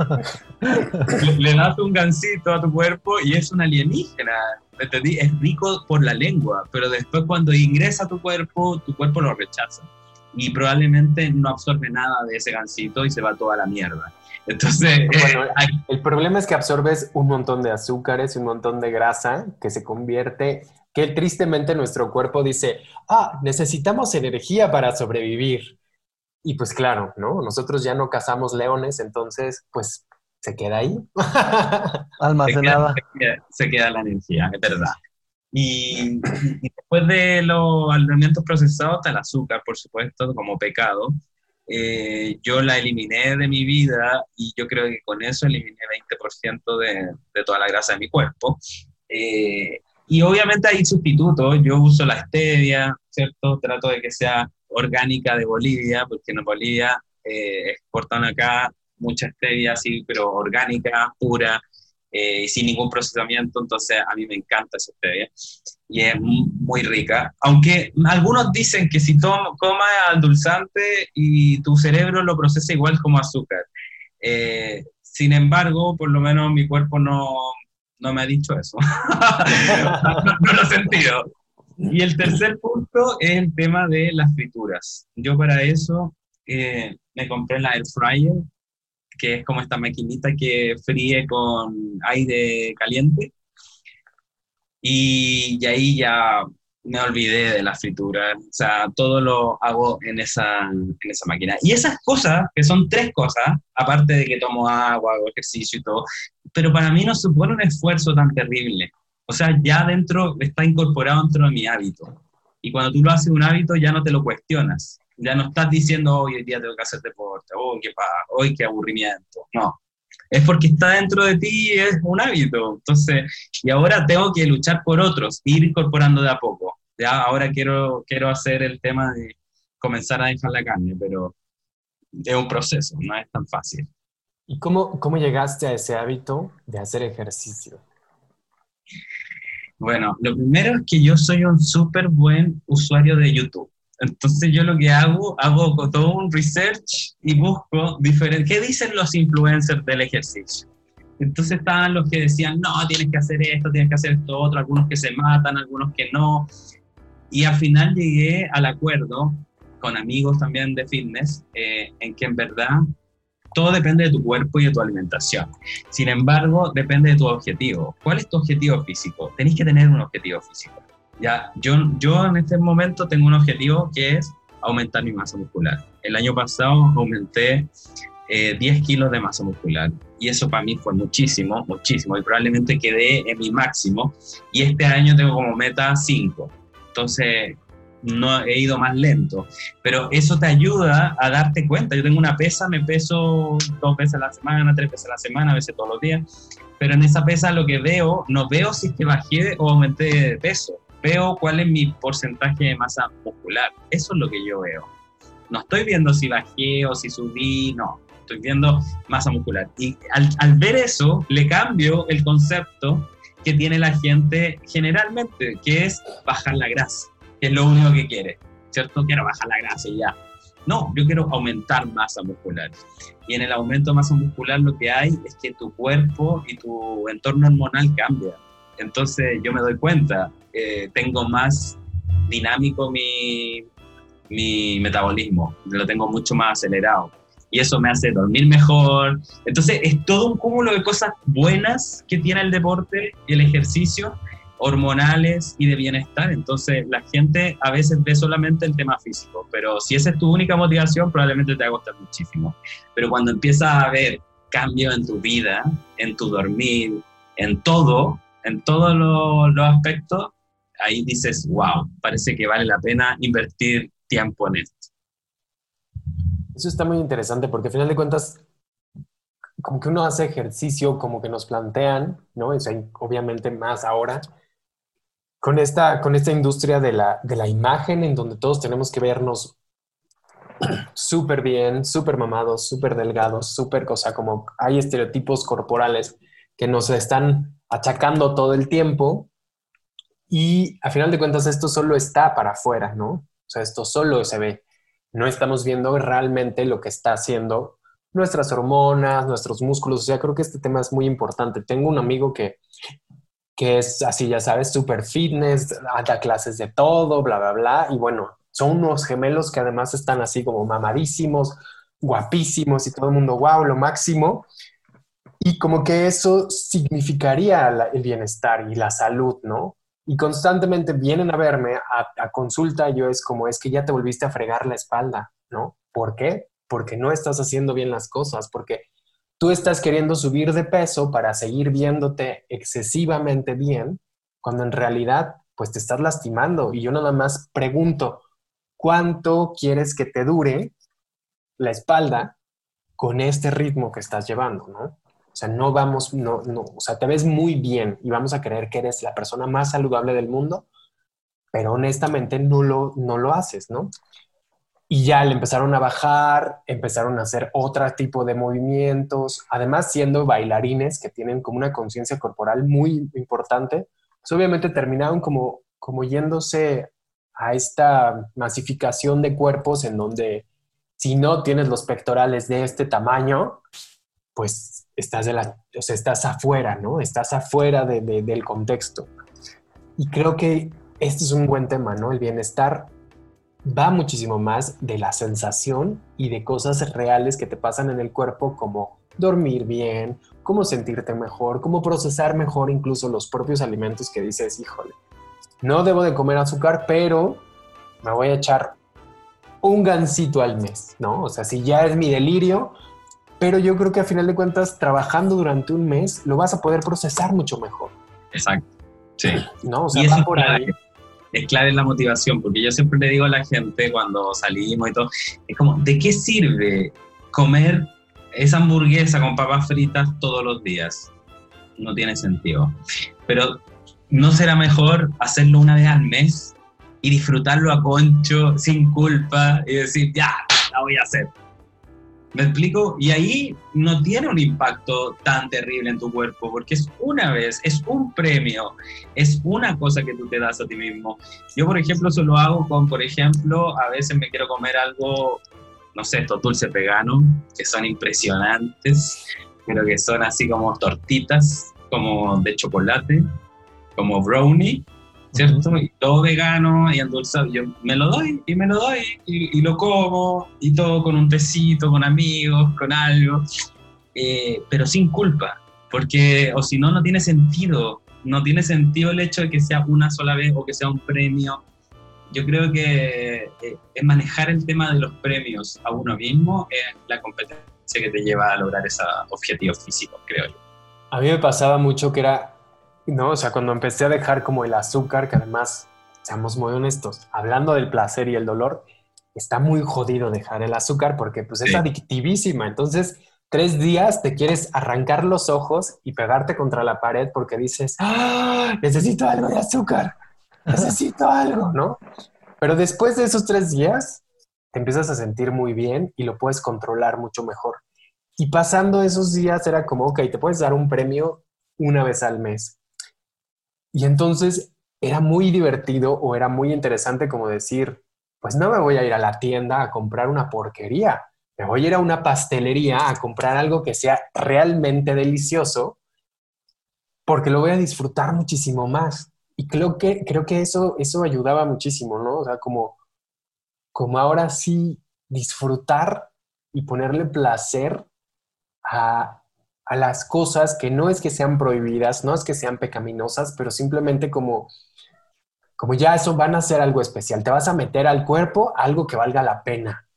Le, das un gansito a tu cuerpo y es un alienígena. ¿Entendí? Es rico por la lengua, pero después cuando ingresa a tu cuerpo, tu cuerpo lo rechaza. Y probablemente no absorbe nada de ese gansito y se va toda la mierda. Entonces, bueno, el problema es que absorbes un montón de azúcares, un montón de grasa que se convierte, que tristemente nuestro cuerpo dice, ah, necesitamos energía para sobrevivir. Y pues claro, ¿no? Nosotros ya no cazamos leones, entonces pues se queda ahí. Almacenada. Se queda, se queda, la energía, es verdad. Y, y después de los alimentos procesados está el azúcar, por supuesto, como pecado. Eh, yo la eliminé de mi vida y yo creo que con eso eliminé 20% de, de, toda la grasa de mi cuerpo. Eh, y obviamente hay sustitutos, yo uso la stevia, ¿cierto? Trato de que sea orgánica de Bolivia, porque en Bolivia eh, exportan acá mucha stevia, sí, pero orgánica, pura, eh, sin ningún procesamiento, entonces a mí me encanta esa stevia y es muy rica. Aunque algunos dicen que si tomas dulzante y tu cerebro lo procesa igual como azúcar. Eh, sin embargo, por lo menos mi cuerpo no, no me ha dicho eso. no, lo he sentido. Y el tercer punto es el tema de las frituras. Yo para eso eh, me compré la air fryer que es como esta maquinita que fríe con aire caliente. Y, ahí ya me olvidé de la fritura, o sea, todo lo hago en esa, en esa máquina. Y esas cosas, que son tres cosas, aparte de que tomo agua, hago ejercicio y todo, pero para mí no supone un esfuerzo tan terrible. O sea, ya dentro, está incorporado dentro de mi hábito. Y cuando tú lo haces un hábito, ya no te lo cuestionas. Ya no estás diciendo, hoy día tengo que hacer deporte, hoy qué hoy qué aburrimiento. No. Es porque está dentro de ti y es un hábito. Entonces, y ahora tengo que luchar por otros, ir incorporando de a poco. Ya ahora quiero, quiero hacer el tema de comenzar a dejar la carne, pero es un proceso, no es tan fácil. ¿Y cómo, cómo llegaste a ese hábito de hacer ejercicio? Bueno, lo primero es que yo soy un súper buen usuario de YouTube. Entonces yo lo que hago, hago todo un research y busco diferente, ¿qué dicen los influencers del ejercicio? Entonces estaban los que decían, no, tienes que hacer esto, tienes que hacer esto otro, algunos que se matan, algunos que no. Y al final llegué al acuerdo con amigos también de fitness, eh, en que en verdad todo depende de tu cuerpo y de tu alimentación. Sin embargo, depende de tu objetivo. ¿Cuál es tu objetivo físico? Tenéis que tener un objetivo físico. Ya, yo, yo en este momento tengo un objetivo que es aumentar mi masa muscular. El año pasado aumenté 10 eh, kilos de masa muscular y eso para mí fue muchísimo, muchísimo y probablemente quedé en mi máximo y este año tengo como meta 5. Entonces no he ido más lento, pero eso te ayuda a darte cuenta. Yo tengo una pesa, me peso dos veces a la semana, tres veces a la semana, a veces todos los días, pero en esa pesa lo que veo, no veo si es que bajé o aumenté de peso, veo cuál es mi porcentaje de masa muscular. Eso es lo que yo veo. No estoy viendo si bajé o si subí, no. Estoy viendo masa muscular. Y al, ver eso, le cambio el concepto que tiene la gente generalmente, que es bajar la grasa, que es lo único que quiere. ¿Cierto? Quiero bajar la grasa y ya. No, yo quiero aumentar masa muscular. Y en el aumento de masa muscular lo que hay es que tu cuerpo y tu entorno hormonal cambia. Entonces yo me doy cuenta, eh, tengo más dinámico mi, mi metabolismo, lo tengo mucho más acelerado y eso me hace dormir mejor. Entonces es todo un cúmulo de cosas buenas que tiene el deporte y el ejercicio, hormonales y de bienestar. Entonces la gente a veces ve solamente el tema físico, pero si esa es tu única motivación, probablemente te va a costar muchísimo. Pero cuando empiezas a ver cambio en tu vida, en tu dormir, en todo, en todos los aspectos, ahí dices, wow, parece que vale la pena invertir tiempo en esto. Eso está muy interesante porque al final de cuentas, como que uno hace ejercicio, como que nos plantean, ¿no? O obviamente más ahora, con esta, con esta industria de la, de la imagen en donde todos tenemos que vernos súper bien, súper mamados, súper delgados, súper cosa, como hay estereotipos corporales que nos están achacando todo el tiempo y a final de cuentas esto solo está para afuera, ¿no? O sea, esto solo se ve. No estamos viendo realmente lo que está haciendo nuestras hormonas, nuestros músculos. O sea, creo que este tema es muy importante. Tengo un amigo que, que es así, ya sabes, súper fitness, da clases de todo, bla, bla, bla. Y bueno, son unos gemelos que además están así como mamadísimos, guapísimos y todo el mundo, wow, lo máximo. Y como que eso significaría el bienestar y la salud, ¿no? Y constantemente vienen a verme a, consulta, yo es como, es que ya te volviste a fregar la espalda, ¿no? ¿Por qué? Porque no estás haciendo bien las cosas, porque tú estás queriendo subir de peso para seguir viéndote excesivamente bien, cuando en realidad pues te estás lastimando. Y yo nada más pregunto, ¿cuánto quieres que te dure la espalda con este ritmo que estás llevando, ¿no? O sea, no vamos, no, no, o sea, te ves muy bien y vamos a creer que eres la persona más saludable del mundo, pero honestamente no lo, no lo haces, ¿no? Y ya le empezaron a bajar, empezaron a hacer otro tipo de movimientos, además siendo bailarines que tienen como una conciencia corporal muy importante, pues obviamente terminaron como, como yéndose a esta masificación de cuerpos en donde si no tienes los pectorales de este tamaño, pues estás, de la, estás afuera, ¿no? Estás afuera de, del contexto. Y creo que este es un buen tema, ¿no? El bienestar va muchísimo más de la sensación y de cosas reales que te pasan en el cuerpo como dormir bien, cómo sentirte mejor, cómo procesar mejor incluso los propios alimentos que dices, híjole, no debo de comer azúcar, pero me voy a echar un gansito al mes, ¿no? O sea, si ya es mi delirio, pero yo creo que a final de cuentas, trabajando durante un mes, lo vas a poder procesar mucho mejor. Exacto. Sí. ¿No? O sea, va por ahí. Es clave la motivación, porque yo siempre le digo a la gente cuando salimos y todo, es como, ¿de qué sirve comer esa hamburguesa con papas fritas todos los días? No tiene sentido. Pero ¿no será mejor hacerlo una vez al mes y disfrutarlo a concho, sin culpa, y decir, ya, la voy a hacer. ¿Me explico? Y ahí no tiene un impacto tan terrible en tu cuerpo, porque es una vez, es un premio, es una cosa que tú te das a ti mismo. Yo, por ejemplo, eso lo hago con, por ejemplo, a veces me quiero comer algo, no sé, estos dulces veganos, que son impresionantes, pero que son así como tortitas, como de chocolate, como brownie, ¿cierto? Y todo vegano y endulzado. Yo me lo doy y me lo doy y, lo como y todo con un tecito, con amigos, con algo, eh, pero sin culpa, porque o si no, no tiene sentido. No tiene sentido el hecho de que sea una sola vez o que sea un premio. Yo creo que eh, es manejar el tema de los premios a uno mismo es la competencia que te lleva a lograr esos objetivos físicos, creo yo. A mí me pasaba mucho que era no, o sea, cuando empecé a dejar como el azúcar, que además, seamos muy honestos, hablando del placer y el dolor, está muy jodido dejar el azúcar porque pues es adictivísima. Entonces, tres días te quieres arrancar los ojos y pegarte contra la pared porque dices, ¡Ah, necesito algo de azúcar, necesito algo, ¿no? Pero después de esos tres días, te empiezas a sentir muy bien y lo puedes controlar mucho mejor. Y pasando esos días era como, ok, te puedes dar un premio una vez al mes. Y entonces era muy divertido o era muy interesante como decir, pues no me voy a ir a la tienda a comprar una porquería, me voy a ir a una pastelería a comprar algo que sea realmente delicioso porque lo voy a disfrutar muchísimo más. Y creo que, creo que eso, eso ayudaba muchísimo, ¿no? O sea, como, como ahora sí disfrutar y ponerle placer a, a las cosas que no es que sean prohibidas, no es que sean pecaminosas, pero simplemente como, como ya eso van a ser algo especial. Te vas a meter al cuerpo algo que valga la pena,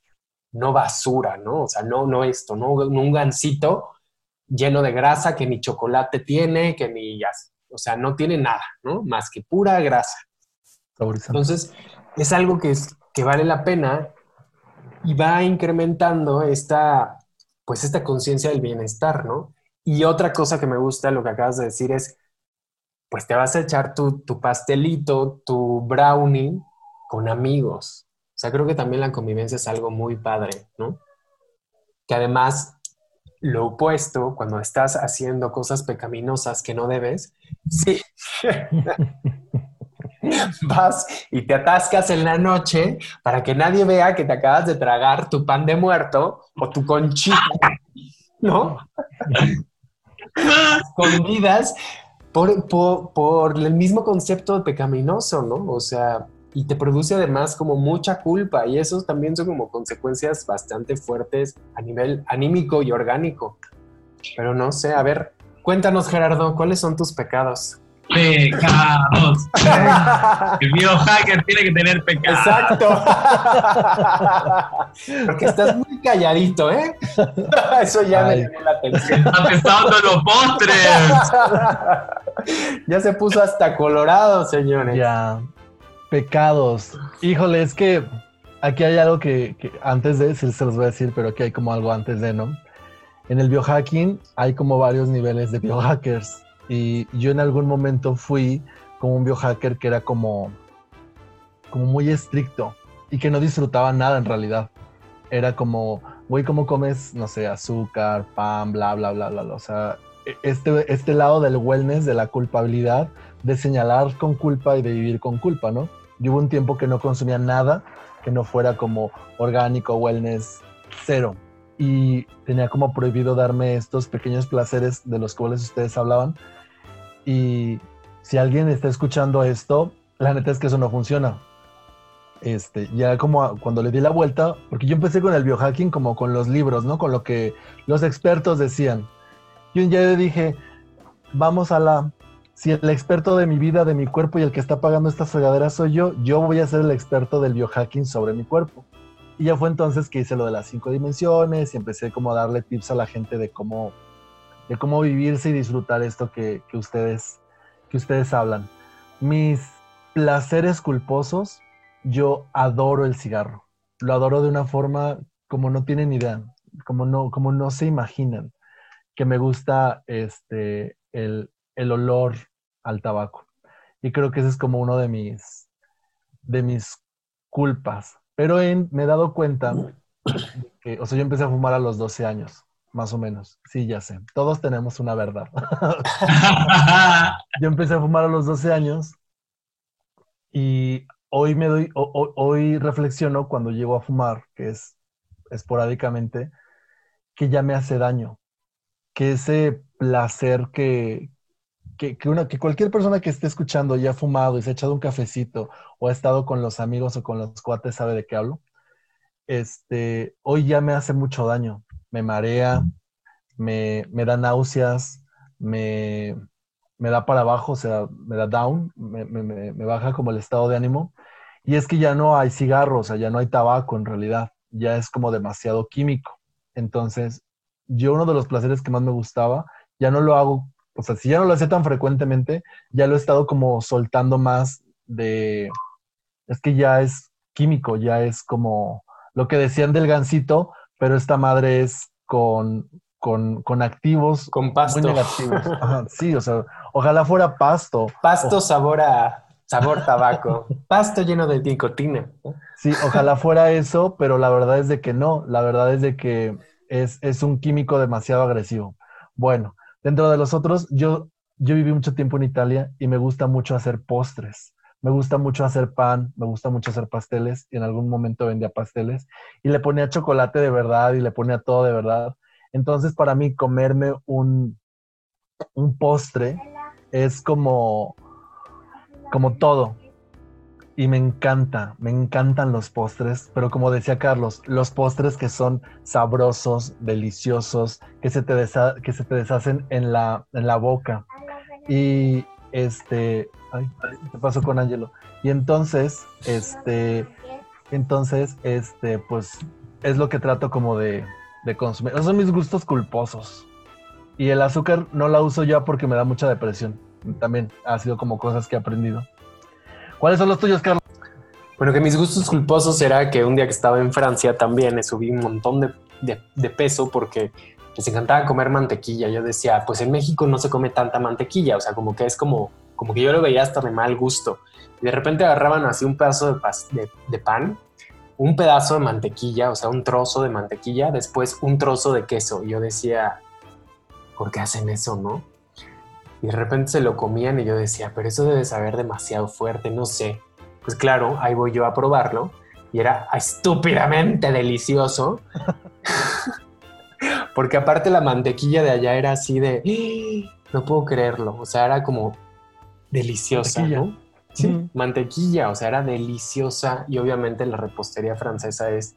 no basura, ¿no? O sea, no, no esto, no, un gansito lleno de grasa que ni chocolate tiene, que ni, o sea, no tiene nada, ¿no? Más que pura grasa. Entonces, es algo que, es, que vale la pena y va incrementando esta, pues esta conciencia del bienestar, ¿no? Y otra cosa que me gusta, lo que acabas de decir es, pues te vas a echar tu, pastelito, tu brownie con amigos. O sea, creo que también la convivencia es algo muy padre, ¿no? Que además lo opuesto, cuando estás haciendo cosas pecaminosas que no debes, sí. vas y te atascas en la noche para que nadie vea que te acabas de tragar tu pan de muerto o tu conchita, ¿no? Escondidas por, por, el mismo concepto pecaminoso, ¿no? O sea, y te produce además como mucha culpa y eso también son como consecuencias bastante fuertes a nivel anímico y orgánico. Pero no sé, a ver, cuéntanos Gerardo, ¿cuáles son tus pecados? Pecados. El biohacker tiene que tener pecados. Exacto. Porque estás muy calladito, ¿eh? Eso ya me llamó la atención. Está pensando los postres. Ya se puso hasta colorado, señores. Ya. Pecados. Híjole, es que aquí hay algo que, antes de, sí se los voy a decir, pero aquí hay como algo antes de, ¿no? En el biohacking hay como varios niveles de biohackers. Y yo en algún momento fui como un biohacker que era como, como muy estricto y que no disfrutaba nada en realidad. Era como, güey, ¿cómo comes, no sé, azúcar, pan, bla, bla, bla, bla? O sea, e, este, este lado del wellness, de la culpabilidad, de señalar con culpa y de vivir con culpa, ¿no? Yo hubo un tiempo que no consumía nada que no fuera como orgánico, wellness, cero y tenía como prohibido darme estos pequeños placeres de los cuales ustedes hablaban. Y si alguien está escuchando esto, la neta es que eso no funciona. Este, ya como cuando le di la vuelta, porque yo empecé con el biohacking como con los libros, ¿no? Con lo que los expertos decían. Yo ya dije, vamos a la, si el experto de mi vida, de mi cuerpo y el que está pagando esta fregadera soy yo, yo voy a ser el experto del biohacking sobre mi cuerpo. Y ya fue entonces que hice lo de las cinco dimensiones y empecé como a darle tips a la gente de cómo, de cómo vivirse y disfrutar esto que, que ustedes, que ustedes hablan. Mis placeres culposos, yo adoro el cigarro. Lo adoro de una forma como no tienen idea, como no, como no se imaginan, que me gusta este, el, el olor al tabaco. Y creo que ese es como uno de mis, de mis culpas pero me he dado cuenta que, o sea, yo empecé a fumar a los 12 años, más o menos. Sí, ya sé. Todos tenemos una verdad. yo empecé a fumar a los 12 años y hoy me doy, hoy reflexiono cuando llego a fumar, que es esporádicamente, que ya me hace daño. Que ese placer que, que, una, que cualquier persona que esté escuchando y ha fumado y se ha echado un cafecito o ha estado con los amigos o con los cuates sabe de qué hablo. Este, hoy ya me hace mucho daño. Me marea, me, me da náuseas, me, me, da para abajo, o sea, me da down, me, me, baja como el estado de ánimo. Y es que ya no hay cigarros, o sea, ya no hay tabaco en realidad, ya es como demasiado químico. Entonces, yo uno de los placeres que más me gustaba, ya no lo hago o sea, si ya no lo hacía tan frecuentemente, ya lo he estado como soltando más de, es que ya es químico, ya es como lo que decían del gansito, pero esta madre es con, con, activos con pasto. muy negativos. sí, o sea, ojalá fuera pasto. Pasto sabor a sabor tabaco. pasto lleno de nicotina. Sí, ojalá fuera eso, pero la verdad es de que no. La verdad es de que es, es un químico demasiado agresivo. Bueno, Dentro de los otros, yo, yo viví mucho tiempo en Italia y me gusta mucho hacer postres. Me gusta mucho hacer pan, me gusta mucho hacer pasteles y en algún momento vendía pasteles y le ponía chocolate de verdad y le ponía todo de verdad. Entonces para mí comerme un, un postre es como, como todo y me encanta, me encantan los postres, pero como decía Carlos, los postres que son sabrosos, deliciosos, que se te, que se te deshacen en la, en la boca. Y este, ay, ¿qué pasó con Angelo? Y entonces, este, entonces, este, pues es lo que trato como de, de consumir. Esos son mis gustos culposos. Y el azúcar no la uso ya porque me da mucha depresión. También ha sido como cosas que he aprendido. ¿Cuáles son los tuyos, Carlos? Bueno, que mis gustos culposos era que un día que estaba en Francia también me subí un montón de, de, peso porque les encantaba comer mantequilla. Yo decía, pues en México no se come tanta mantequilla, o sea, como que es como, como que yo lo veía hasta de mal gusto. Y de repente agarraban así un pedazo de, de, pan un pedazo de mantequilla, o sea, un trozo de mantequilla, después un trozo de queso. Y yo decía, ¿por qué hacen eso, no? Y de repente se lo comían y yo decía, pero eso debe saber demasiado fuerte, no sé. Pues claro, ahí voy yo a probarlo y era estúpidamente delicioso. Porque aparte la mantequilla de allá era así de, no puedo creerlo, o sea, era como deliciosa, ¿no? Sí, mantequilla, o sea, era deliciosa y obviamente la repostería francesa es...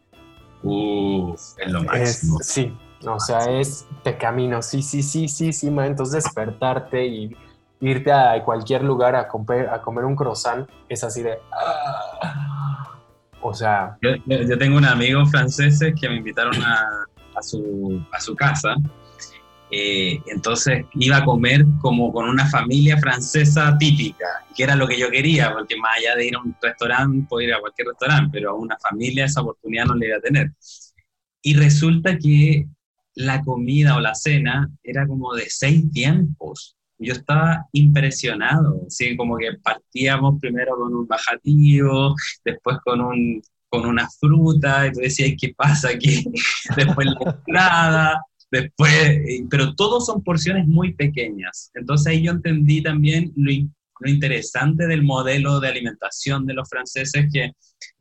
Uh, es lo máximo. sí, o sea, es de camino, sí, sí, sí, sí, sí, entonces despertarte y irte a cualquier lugar a comer, a comer un croissant es así de... Ah". o sea... Yo, tengo un amigo franceses que me invitaron a, a, su, a su casa eh, entonces iba a comer como con una familia francesa típica, que era lo que yo quería, porque más allá de ir a un restaurante, puedo ir a cualquier restaurante, pero a una familia esa oportunidad no le iba a tener. Y resulta que la comida o la cena era como de seis tiempos. Yo estaba impresionado, así como que partíamos primero con un bajativo, después con un con una fruta, y tú decías, ¿qué pasa aquí? Después la entrada, Después, pero todos son porciones muy pequeñas. Entonces ahí yo entendí también lo, lo interesante del modelo de alimentación de los franceses, que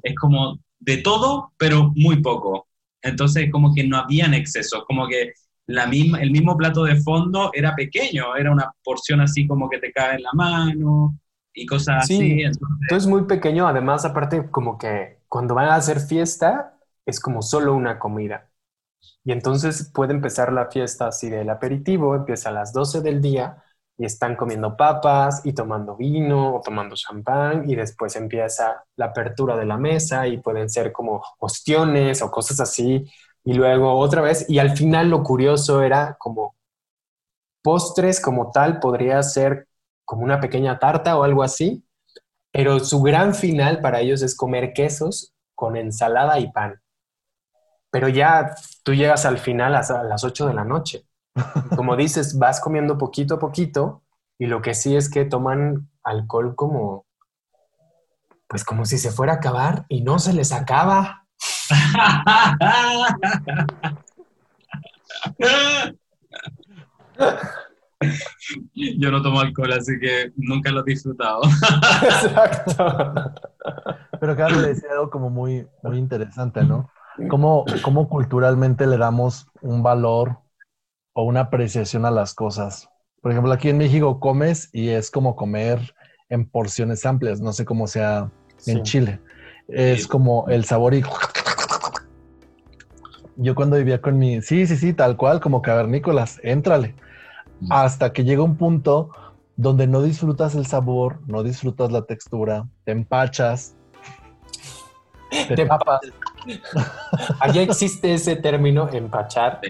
es como de todo, pero muy poco. Entonces como que no habían excesos, como que la misma, el mismo plato de fondo era pequeño, era una porción así como que te cae en la mano y cosas así. Entonces, muy pequeño, además aparte como que cuando van a hacer fiesta es como solo una comida. Y entonces puede empezar la fiesta así del aperitivo, empieza a las 12 del día y están comiendo papas y tomando vino o tomando champán y después empieza la apertura de la mesa y pueden ser como ostiones o cosas así y luego otra vez y al final lo curioso era como postres como tal podría ser como una pequeña tarta o algo así, pero su gran final para ellos es comer quesos con ensalada y pan pero ya tú llegas al final a, las 8 de la noche. Como dices, vas comiendo poquito a poquito y lo que sí es que toman alcohol como, pues como si se fuera a acabar y no se les acaba. Yo no tomo alcohol, así que nunca lo he disfrutado. Exacto. Pero claro, le decía algo como muy, muy interesante, ¿no? ¿Cómo, ¿Cómo culturalmente le damos un valor o una apreciación a las cosas? Por ejemplo, aquí en México comes y es como comer en porciones amplias, no sé cómo sea en Chile. Es como el sabor y... Yo cuando vivía con mi... Sí, sí, sí, tal cual, como cavernícolas, éntrale. Hasta que llega un punto donde no disfrutas el sabor, no disfrutas la textura, te empachas, te. Allá existe ese término, empachar.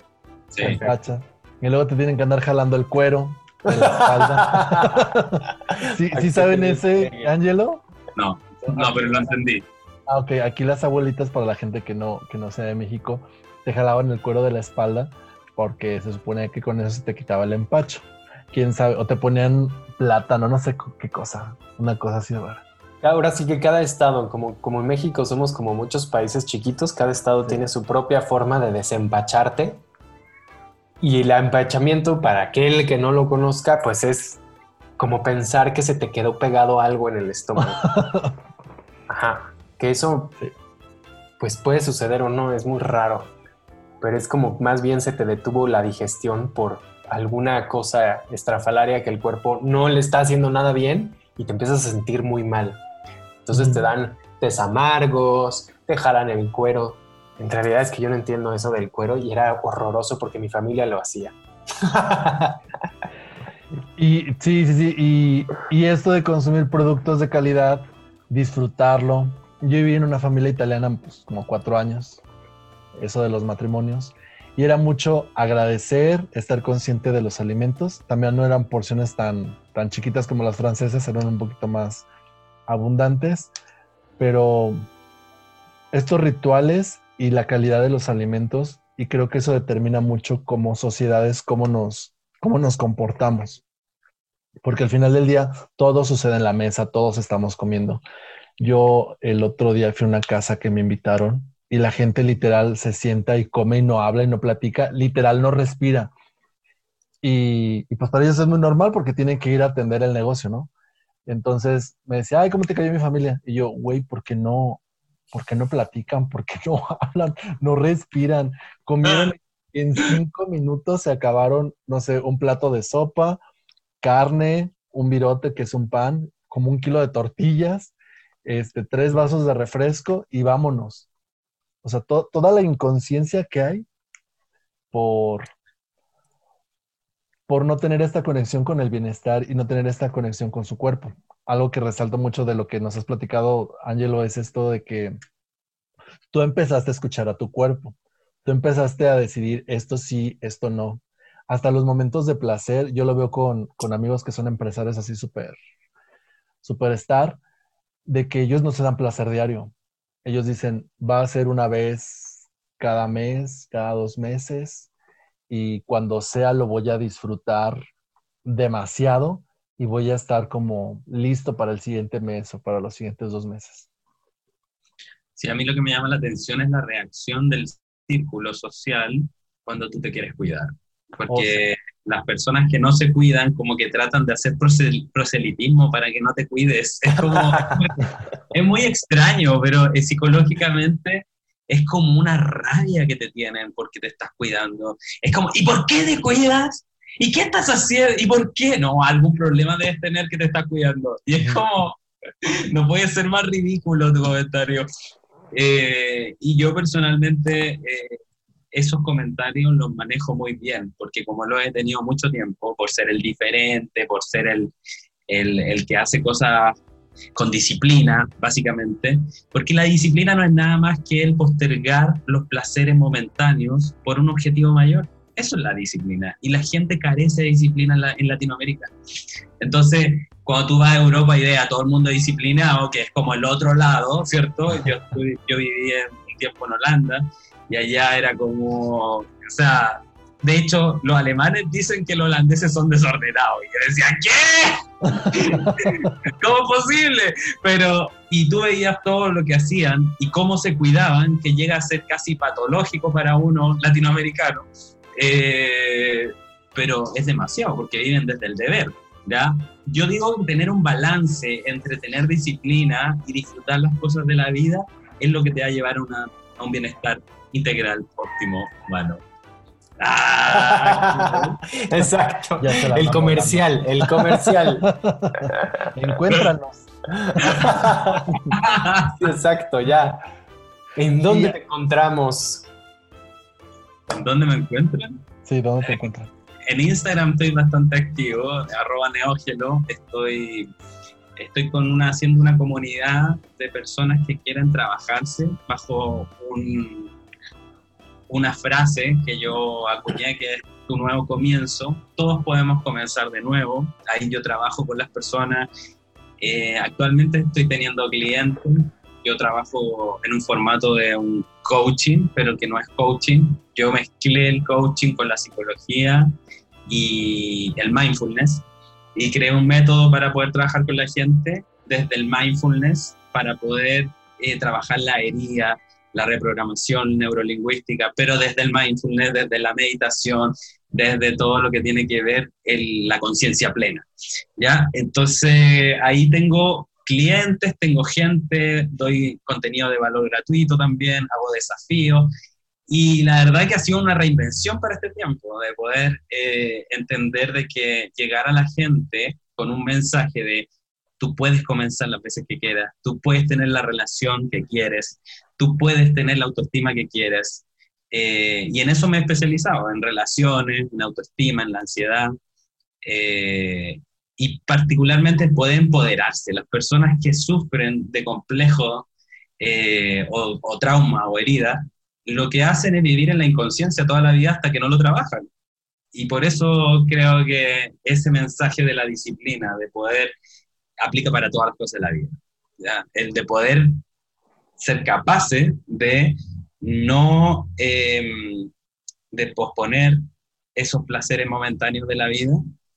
Sí. Empacha. Y luego te tienen que andar jalando el cuero de la espalda. ¿Sí, saben ese, Angelo? No, no, pero lo entendí. Ah, ok. Aquí las abuelitas, para la gente que no, que no sea de México, te jalaban el cuero de la espalda porque se supone que con eso se te quitaba el empacho. Quién sabe, o te ponían plátano, no sé qué cosa, una cosa así de rara. Ahora sí que cada estado, como, como en México somos como muchos países chiquitos, cada estado tiene su propia forma de desempacharte. Y el empachamiento, para aquel que no lo conozca, pues es como pensar que se te quedó pegado algo en el estómago. Ajá. Que eso, pues puede suceder o no, es muy raro. Pero es como más bien se te detuvo la digestión por alguna cosa estrafalaria que el cuerpo no le está haciendo nada bien y te empiezas a sentir muy mal. Entonces te dan tés amargos, te jalan el cuero. En realidad es que yo no entiendo eso del cuero y era horroroso porque mi familia lo hacía. y sí, sí, sí. Y, y, esto de consumir productos de calidad, disfrutarlo. Yo viví en una familia italiana pues, como cuatro años, eso de los matrimonios. Y era mucho agradecer, estar consciente de los alimentos. También no eran porciones tan, tan chiquitas como las francesas, eran un poquito más abundantes, pero estos rituales y la calidad de los alimentos, y creo que eso determina mucho como sociedades cómo nos, cómo nos comportamos. Porque al final del día todo sucede en la mesa, todos estamos comiendo. Yo el otro día fui a una casa que me invitaron y la gente literal se sienta y come y no habla y no platica, literal no respira. Y, pues para ellos es muy normal porque tienen que ir a atender el negocio, ¿no? Entonces me decía, ay, ¿cómo te cayó mi familia? Y yo, güey, ¿por qué no? ¿Por qué no platican? ¿Por qué no hablan? No respiran. Comieron en cinco minutos, se acabaron, no sé, un plato de sopa, carne, un virote que es un pan, como un kilo de tortillas, este, tres vasos de refresco y vámonos. O sea, toda la inconsciencia que hay por, por no tener esta conexión con el bienestar y no tener esta conexión con su cuerpo. Algo que resalta mucho de lo que nos has platicado, Ángelo, es esto de que tú empezaste a escuchar a tu cuerpo. Tú empezaste a decidir esto sí, esto no. Hasta los momentos de placer, yo lo veo con, con amigos que son empresarios así súper, superstar, de que ellos no se dan placer diario. Ellos dicen, va a ser una vez cada mes, cada dos meses, y cuando sea lo voy a disfrutar demasiado y voy a estar como listo para el siguiente mes o para los siguientes dos meses. Sí, a mí lo que me llama la atención es la reacción del círculo social cuando tú te quieres cuidar. Porque las personas que no se cuidan como que tratan de hacer proselitismo para que no te cuides. Es, como, es muy extraño, pero eh, psicológicamente es como una rabia que te tienen porque te estás cuidando. Es como, ¿y por qué te cuidas? ¿Y qué estás haciendo? ¿Y por qué? No, algún problema debes tener que te estás cuidando. Y es como, no puede ser más ridículo tu comentario. Eh, y yo personalmente eh, esos comentarios los manejo muy bien, porque como lo he tenido mucho tiempo, por ser el diferente, por ser el, el, el que hace cosas con disciplina, básicamente, porque la disciplina no es nada más que el postergar los placeres momentáneos por un objetivo mayor. Eso es la disciplina. Y la gente carece de disciplina en, Latinoamérica. Entonces, cuando tú vas a Europa y ves a todo el mundo disciplinado, que es como el otro lado, ¿cierto? Yo, yo viví un tiempo en Holanda y allá era como, o sea, de hecho, los alemanes dicen que los holandeses son desordenados. Y yo decía, ¿qué? ¿Cómo es posible? Pero, y tú veías todo lo que hacían y cómo se cuidaban, que llega a ser casi patológico para uno latinoamericano. Eh, pero es demasiado, porque viven desde el deber. ¿ya? Yo digo tener un balance entre tener disciplina y disfrutar las cosas de la vida es lo que te va a llevar a, una, a un bienestar integral, óptimo, humano. Ah, exacto. El comercial, el comercial. Encuéntranos. exacto, ya. ¿En dónde te encontramos? ¿En dónde me encuentran? Sí, ¿dónde te encuentran? En Instagram estoy bastante activo, arroba neógelo. Estoy, estoy con una, haciendo una comunidad de personas que quieren trabajarse bajo un una frase que yo acuñé que es tu nuevo comienzo. Todos podemos comenzar de nuevo. Ahí yo trabajo con las personas. Eh, actualmente estoy teniendo clientes. Yo trabajo en un formato de un coaching, pero que no es coaching. Yo mezclé el coaching con la psicología y el mindfulness y creé un método para poder trabajar con la gente desde el mindfulness para poder eh, trabajar la herida, la reprogramación neurolingüística, pero desde el mindfulness, desde la meditación, desde todo lo que tiene que ver en la conciencia plena. ¿ya? Entonces ahí tengo clientes, tengo gente, doy contenido de valor gratuito también, hago desafíos. Y la verdad que ha sido una reinvención para este tiempo, de poder eh, entender de que llegar a la gente con un mensaje de tú puedes comenzar las veces que quieras, tú puedes tener la relación que quieres, tú puedes tener la autoestima que quieres. Eh, y en eso me he especializado, en relaciones, en autoestima, en la ansiedad. Eh, y particularmente puede empoderarse. Las personas que sufren de complejo eh, o, trauma o herida, lo que hacen es vivir en la inconsciencia toda la vida hasta que no lo trabajan. Y por eso creo que ese mensaje de la disciplina, de poder, aplica para todas las cosas de la vida. El de poder ser capaces de no em, de posponer esos placeres momentáneos de la vida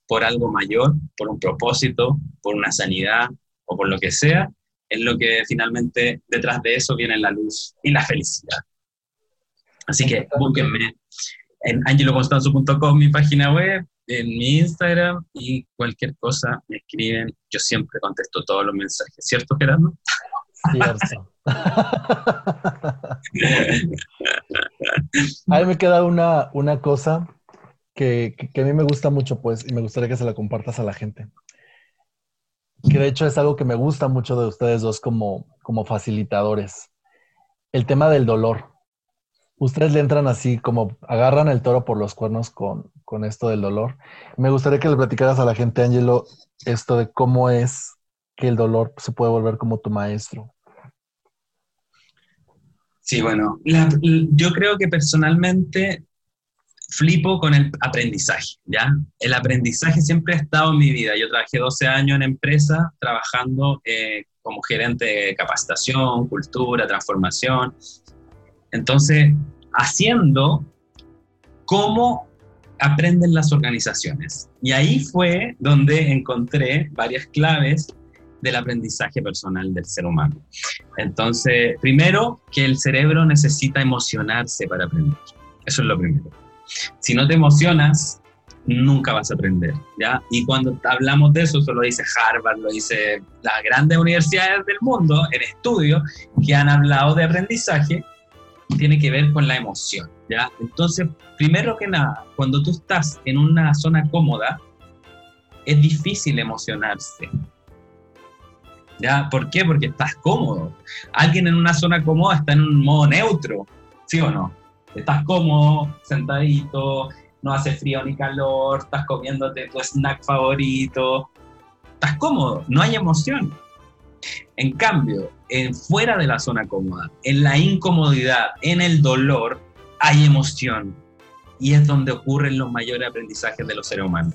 por algo mayor, por un propósito, por una sanidad o por lo que sea, es lo que finalmente detrás de eso viene la luz y la felicidad. Así que búsquenme en angeloconstanzo.com, mi página web, en mi Instagram y cualquier cosa me escriben. Yo siempre contesto todos los mensajes, ¿cierto, Gerardo? Cierto. a mí me queda una, una cosa que, que, a mí me gusta mucho, pues, y me gustaría que se la compartas a la gente. Que de hecho es algo que me gusta mucho de ustedes dos como, como facilitadores. El tema del dolor. Ustedes le entran así, como agarran el toro por los cuernos con, con esto del dolor. Me gustaría que le platicaras a la gente, Angelo, esto de cómo es que el dolor se puede volver como tu maestro. Sí, bueno, yo creo que personalmente flipo con el aprendizaje. El aprendizaje siempre ha estado en mi vida. Yo trabajé 12 años en empresa trabajando eh, como gerente de capacitación, cultura, transformación. Entonces, haciendo cómo aprenden las organizaciones. Y ahí fue donde encontré varias claves del aprendizaje personal del ser humano. Entonces, primero, que el cerebro necesita emocionarse para aprender. Eso es lo primero. Si no te emocionas, nunca vas a aprender, ¿ya? Y cuando hablamos de eso, eso lo dice Harvard, lo dice las grandes universidades del mundo en estudios que han hablado de aprendizaje, tiene que ver con la emoción, ¿ya? Entonces, primero que nada, cuando tú estás en una zona cómoda, es difícil emocionarse, ¿Ya? ¿Por qué? Porque estás cómodo. Alguien en una zona cómoda está en un modo neutro, ¿sí o no? Estás cómodo, sentadito, no hace frío ni calor, estás comiéndote tu snack favorito, estás cómodo, no hay emoción. En cambio, en, fuera de la zona cómoda, en la incomodidad, en el dolor, hay emoción. Y es donde ocurren los mayores aprendizajes de los seres humanos.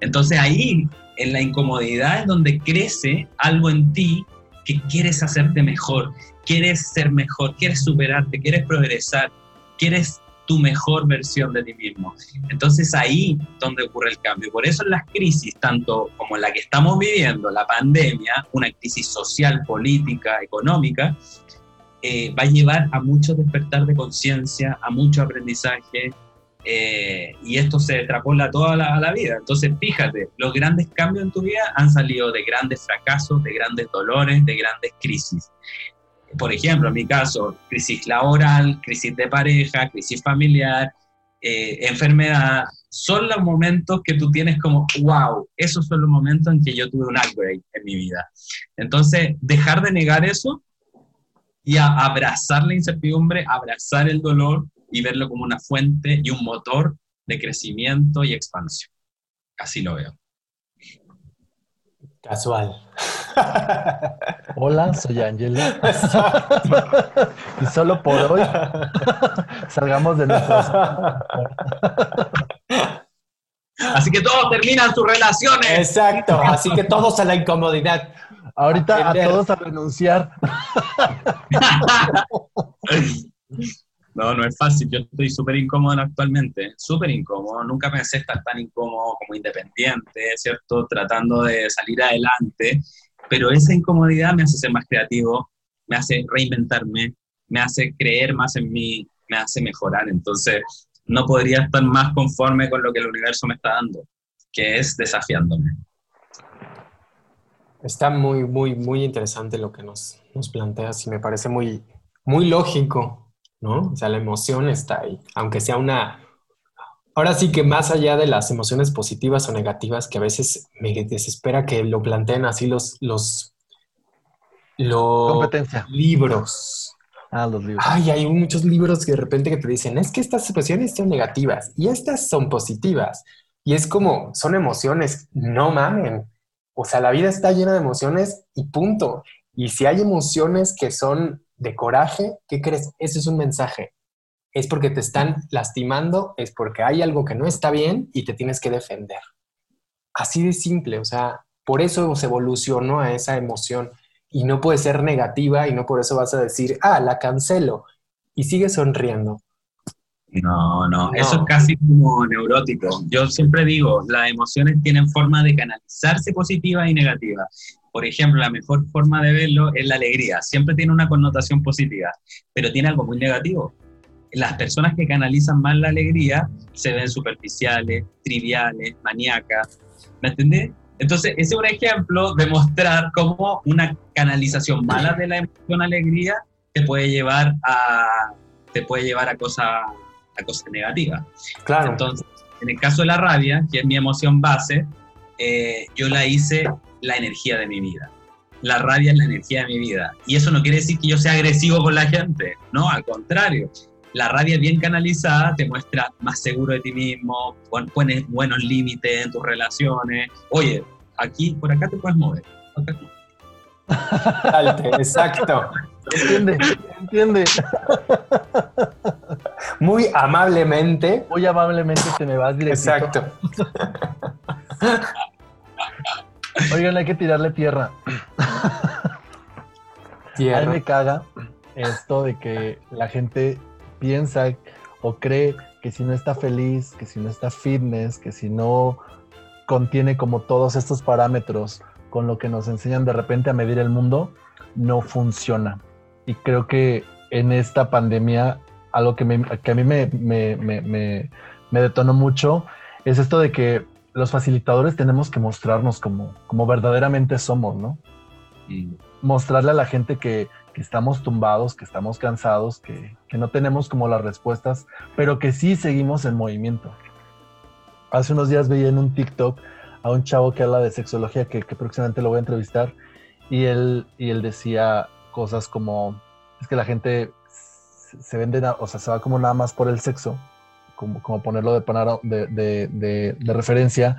Entonces ahí en la incomodidad es donde crece algo en ti que quieres hacerte mejor, quieres ser mejor, quieres superarte, quieres progresar, quieres tu mejor versión de ti mismo. Entonces ahí donde ocurre el cambio. Por eso en las crisis, tanto como la que estamos viviendo, la pandemia, una crisis social, política, económica, eh, va a llevar a mucho despertar de conciencia, a mucho aprendizaje, eh, y esto se extrapola toda la, la, vida. Entonces, fíjate, los grandes cambios en tu vida han salido de grandes fracasos, de grandes dolores, de grandes crisis. Por ejemplo, en mi caso, crisis laboral, crisis de pareja, crisis familiar, eh, enfermedad, son los momentos que tú tienes como, wow, esos son los momentos en que yo tuve un upgrade en mi vida. Entonces, dejar de negar eso y abrazar la incertidumbre, abrazar el dolor, y verlo como una fuente y un motor de crecimiento y expansión. Así lo veo. Casual. Hola, soy Ángelo. y solo por hoy salgamos de nuestros. así que todos terminan sus relaciones. Exacto, así que todos a la incomodidad. Ahorita a todos a renunciar. No, no es fácil. Yo estoy súper incómodo actualmente, súper incómodo. Nunca pensé estar tan incómodo como independiente, ¿cierto? Tratando de salir adelante. Pero esa incomodidad me hace ser más creativo, me hace reinventarme, me hace creer más en mí, me hace mejorar. Entonces, no podría estar más conforme con lo que el universo me está dando, que es desafiándome. Está muy, muy, muy interesante lo que nos, nos planteas y me parece muy, muy lógico ¿no? O sea, la emoción está ahí, aunque sea una... Ahora sí que más allá de las emociones positivas o negativas, que a veces me desespera que lo planteen así los, los, los Competencia. libros. Ah, los libros. Ay, hay muchos libros que de repente que te dicen, es que estas emociones son negativas y estas son positivas. Y es como, son emociones, no mamen. O sea, la vida está llena de emociones y punto. Y si hay emociones que son de coraje, ¿qué crees? Ese es un mensaje. Es porque te están lastimando, es porque hay algo que no está bien y te tienes que defender. Así de simple, o sea, por eso se evolucionó a esa emoción y no puede ser negativa y no por eso vas a decir, ah, la cancelo y sigue sonriendo. No, no, eso es casi como neurótico. Yo siempre digo, las emociones tienen forma de canalizarse positiva y negativa por ejemplo, la mejor forma de verlo es la alegría. Siempre tiene una connotación positiva, pero tiene algo muy negativo. Las personas que canalizan más la alegría se ven superficiales, triviales, maníacas. ¿Me entendés? Entonces, ese es un ejemplo de mostrar cómo una canalización mala de la emoción alegría te puede llevar a, te puede llevar a cosas a cosas negativas. Claro. Entonces, en el caso de la rabia, que es mi emoción base, eh, yo la hice la energía de mi vida. La rabia es la energía de mi vida. Y eso no quiere decir que yo sea agresivo con la gente, no, al contrario. La rabia bien canalizada te muestra más seguro de ti mismo, pones buenos límites en tus relaciones. Oye, aquí, por acá te puedes mover. exacto. Entiende, entiende. Muy amablemente. Muy amablemente te me vas directo. Exacto. Oigan, hay que tirarle tierra. Tierra. A mí me caga esto de que la gente piensa o cree que si no está feliz, que si no está fitness, que si no contiene como todos estos parámetros con lo que nos enseñan de repente a medir el mundo, no funciona. Y creo que en esta pandemia, algo que, que a mí me, me, me, me detonó mucho es esto de que los facilitadores tenemos que mostrarnos como, como verdaderamente somos, ¿no? Y mostrarle a la gente que, que estamos tumbados, que estamos cansados, que, que, no tenemos como las respuestas, pero que sí seguimos en movimiento. Hace unos días veía en un TikTok a un chavo que habla de sexología, que, próximamente lo voy a entrevistar, y él, y él decía cosas como, es que la gente se vende, o sea, se va como nada más por el sexo, como, como ponerlo de, de, de, referencia,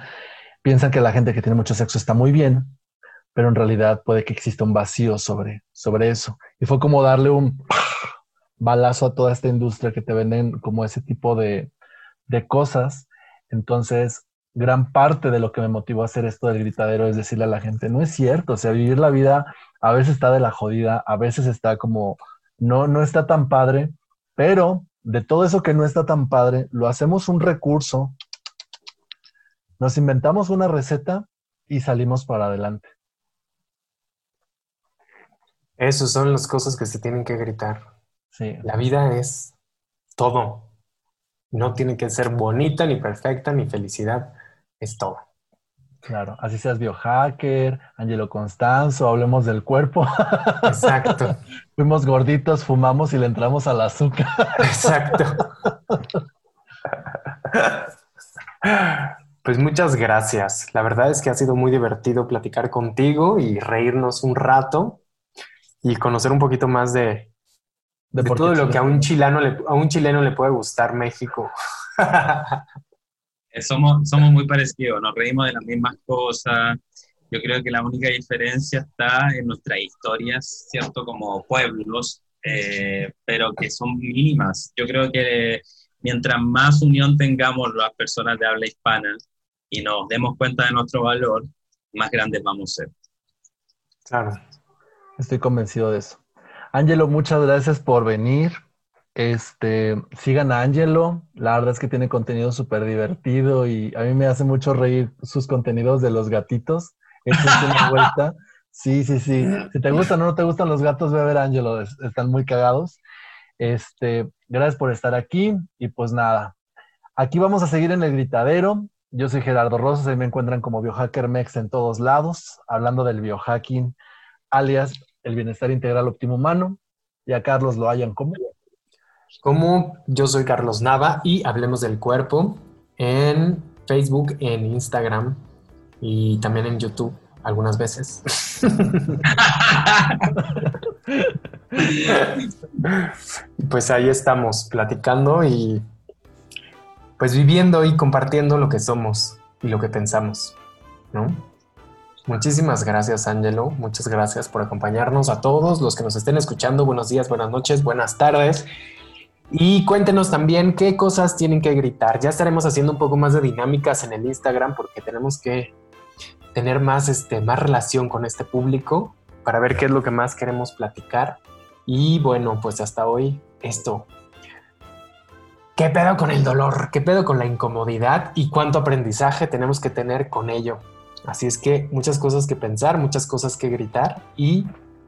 piensan que la gente que tiene mucho sexo está muy bien, pero en realidad puede que exista un vacío sobre, sobre eso. Y fue como darle un balazo a toda esta industria que te venden como ese tipo de, de cosas. Entonces, gran parte de lo que me motivó a hacer esto del gritadero es decirle a la gente, no es cierto, o sea, vivir la vida a veces está de la jodida, a veces está como, no, no está tan padre, pero de todo eso que no está tan padre, lo hacemos un recurso, nos inventamos una receta y salimos para adelante. Esas son las cosas que se tienen que gritar. Sí. La vida es todo. No tiene que ser bonita, ni perfecta, ni felicidad. Es todo. Claro, así seas biohacker, Angelo Constanzo, hablemos del cuerpo. Exacto. Fuimos gorditos, fumamos y le entramos al azúcar. Exacto. Pues muchas gracias. La verdad es que ha sido muy divertido platicar contigo y reírnos un rato y conocer un poquito más de, de, de todo lo que a un, chileno le, a un chileno le puede gustar México. somos, somos muy parecidos, nos reímos de las mismas cosas. Yo creo que la única diferencia está en nuestras historias, ¿cierto? Como pueblos, eh, pero que son mínimas. Yo creo que mientras más unión tengamos las personas de habla hispana y nos demos cuenta de nuestro valor, más grandes vamos a ser. Claro. Estoy convencido de eso. Ángelo, muchas gracias por venir. Este, sigan a Angelo, la verdad es que tiene contenido súper divertido y a mí me hace mucho reír sus contenidos de los gatitos. Es una vuelta. Sí, sí, sí. Si te gustan o no te gustan los gatos, ve a ver a Angelo, están muy cagados. Este, gracias por estar aquí y pues nada, aquí vamos a seguir en el gritadero. Yo soy Gerardo Rosas, ahí me encuentran como Biohacker Mex en todos lados, hablando del biohacking, alias el bienestar integral óptimo humano. Y a Carlos lo hayan como como yo soy Carlos Nava y hablemos del cuerpo en Facebook, en Instagram y también en YouTube algunas veces. pues ahí estamos platicando y pues viviendo y compartiendo lo que somos y lo que pensamos, ¿no? Muchísimas gracias, Angelo. Muchas gracias por acompañarnos a todos los que nos estén escuchando. Buenos días, buenas noches, buenas tardes. Y cuéntenos también qué cosas tienen que gritar. Ya estaremos haciendo un poco más de dinámicas en el Instagram porque tenemos que tener más, este, más relación con este público para ver qué es lo que más queremos platicar. Y bueno, pues hasta hoy esto. ¿Qué pedo con el dolor? ¿Qué pedo con la incomodidad? ¿Y cuánto aprendizaje tenemos que tener con ello? Así es que muchas cosas que pensar, muchas cosas que gritar y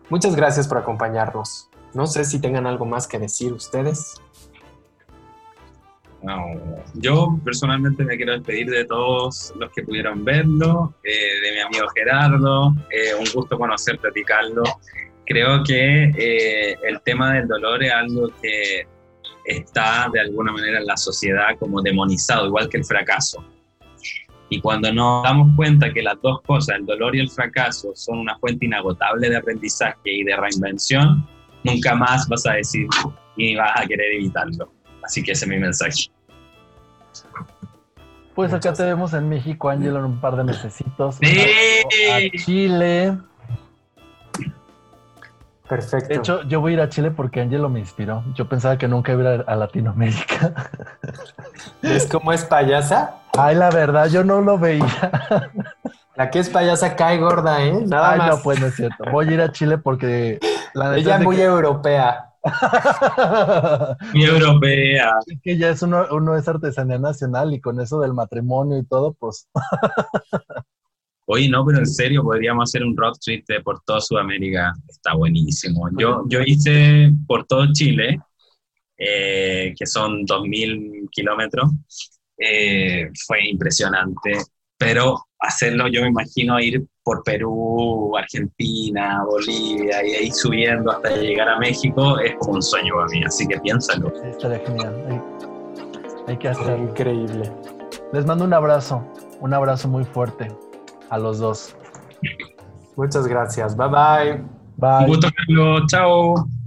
muchas gracias por acompañarnos. No sé si tengan algo más que decir ustedes. Yo personalmente me quiero despedir de todos los que pudieron verlo, eh, de mi amigo Gerardo, eh, un gusto conocerte, Carlos. Creo que eh, el tema del dolor es algo que está de alguna manera en la sociedad como demonizado, igual que el fracaso. Y cuando nos damos cuenta que las dos cosas, el dolor y el fracaso, son una fuente inagotable de aprendizaje y de reinvención, nunca más vas a decir ni vas a querer evitarlo. Así que ese es mi mensaje. Pues acá te vemos en México, Ángelo, en un par de mesecitos. A Chile. Perfecto. De hecho, yo voy a ir a Chile porque Angelo me inspiró. Yo pensaba que nunca iba a ir a Latinoamérica. ¿Ves cómo es payasa? Ay, la verdad, yo no lo veía. La que es payasa cae gorda, ¿eh? Nada Ay, no, pues no es cierto. Voy a ir a Chile porque la Ella es muy europea. muy europea. Es que ya es uno, uno es artesanía nacional y con eso del matrimonio y todo, pues. Oye, no, pero en serio, podríamos hacer un road trip por toda Sudamérica. Está buenísimo. Yo, yo hice por todo Chile, eh, que son 2.000 kilómetros. Eh, fue impresionante. Pero hacerlo, yo me imagino ir por Perú, Argentina, Bolivia y ahí subiendo hasta llegar a México es como un sueño para mí. Así que piénsalo. Estaría genial. hay que hacerlo. Increíble. Les mando un abrazo, un abrazo muy fuerte a los dos. Muchas gracias. Bye bye. Bye. Un gusto, Carlos. Chao.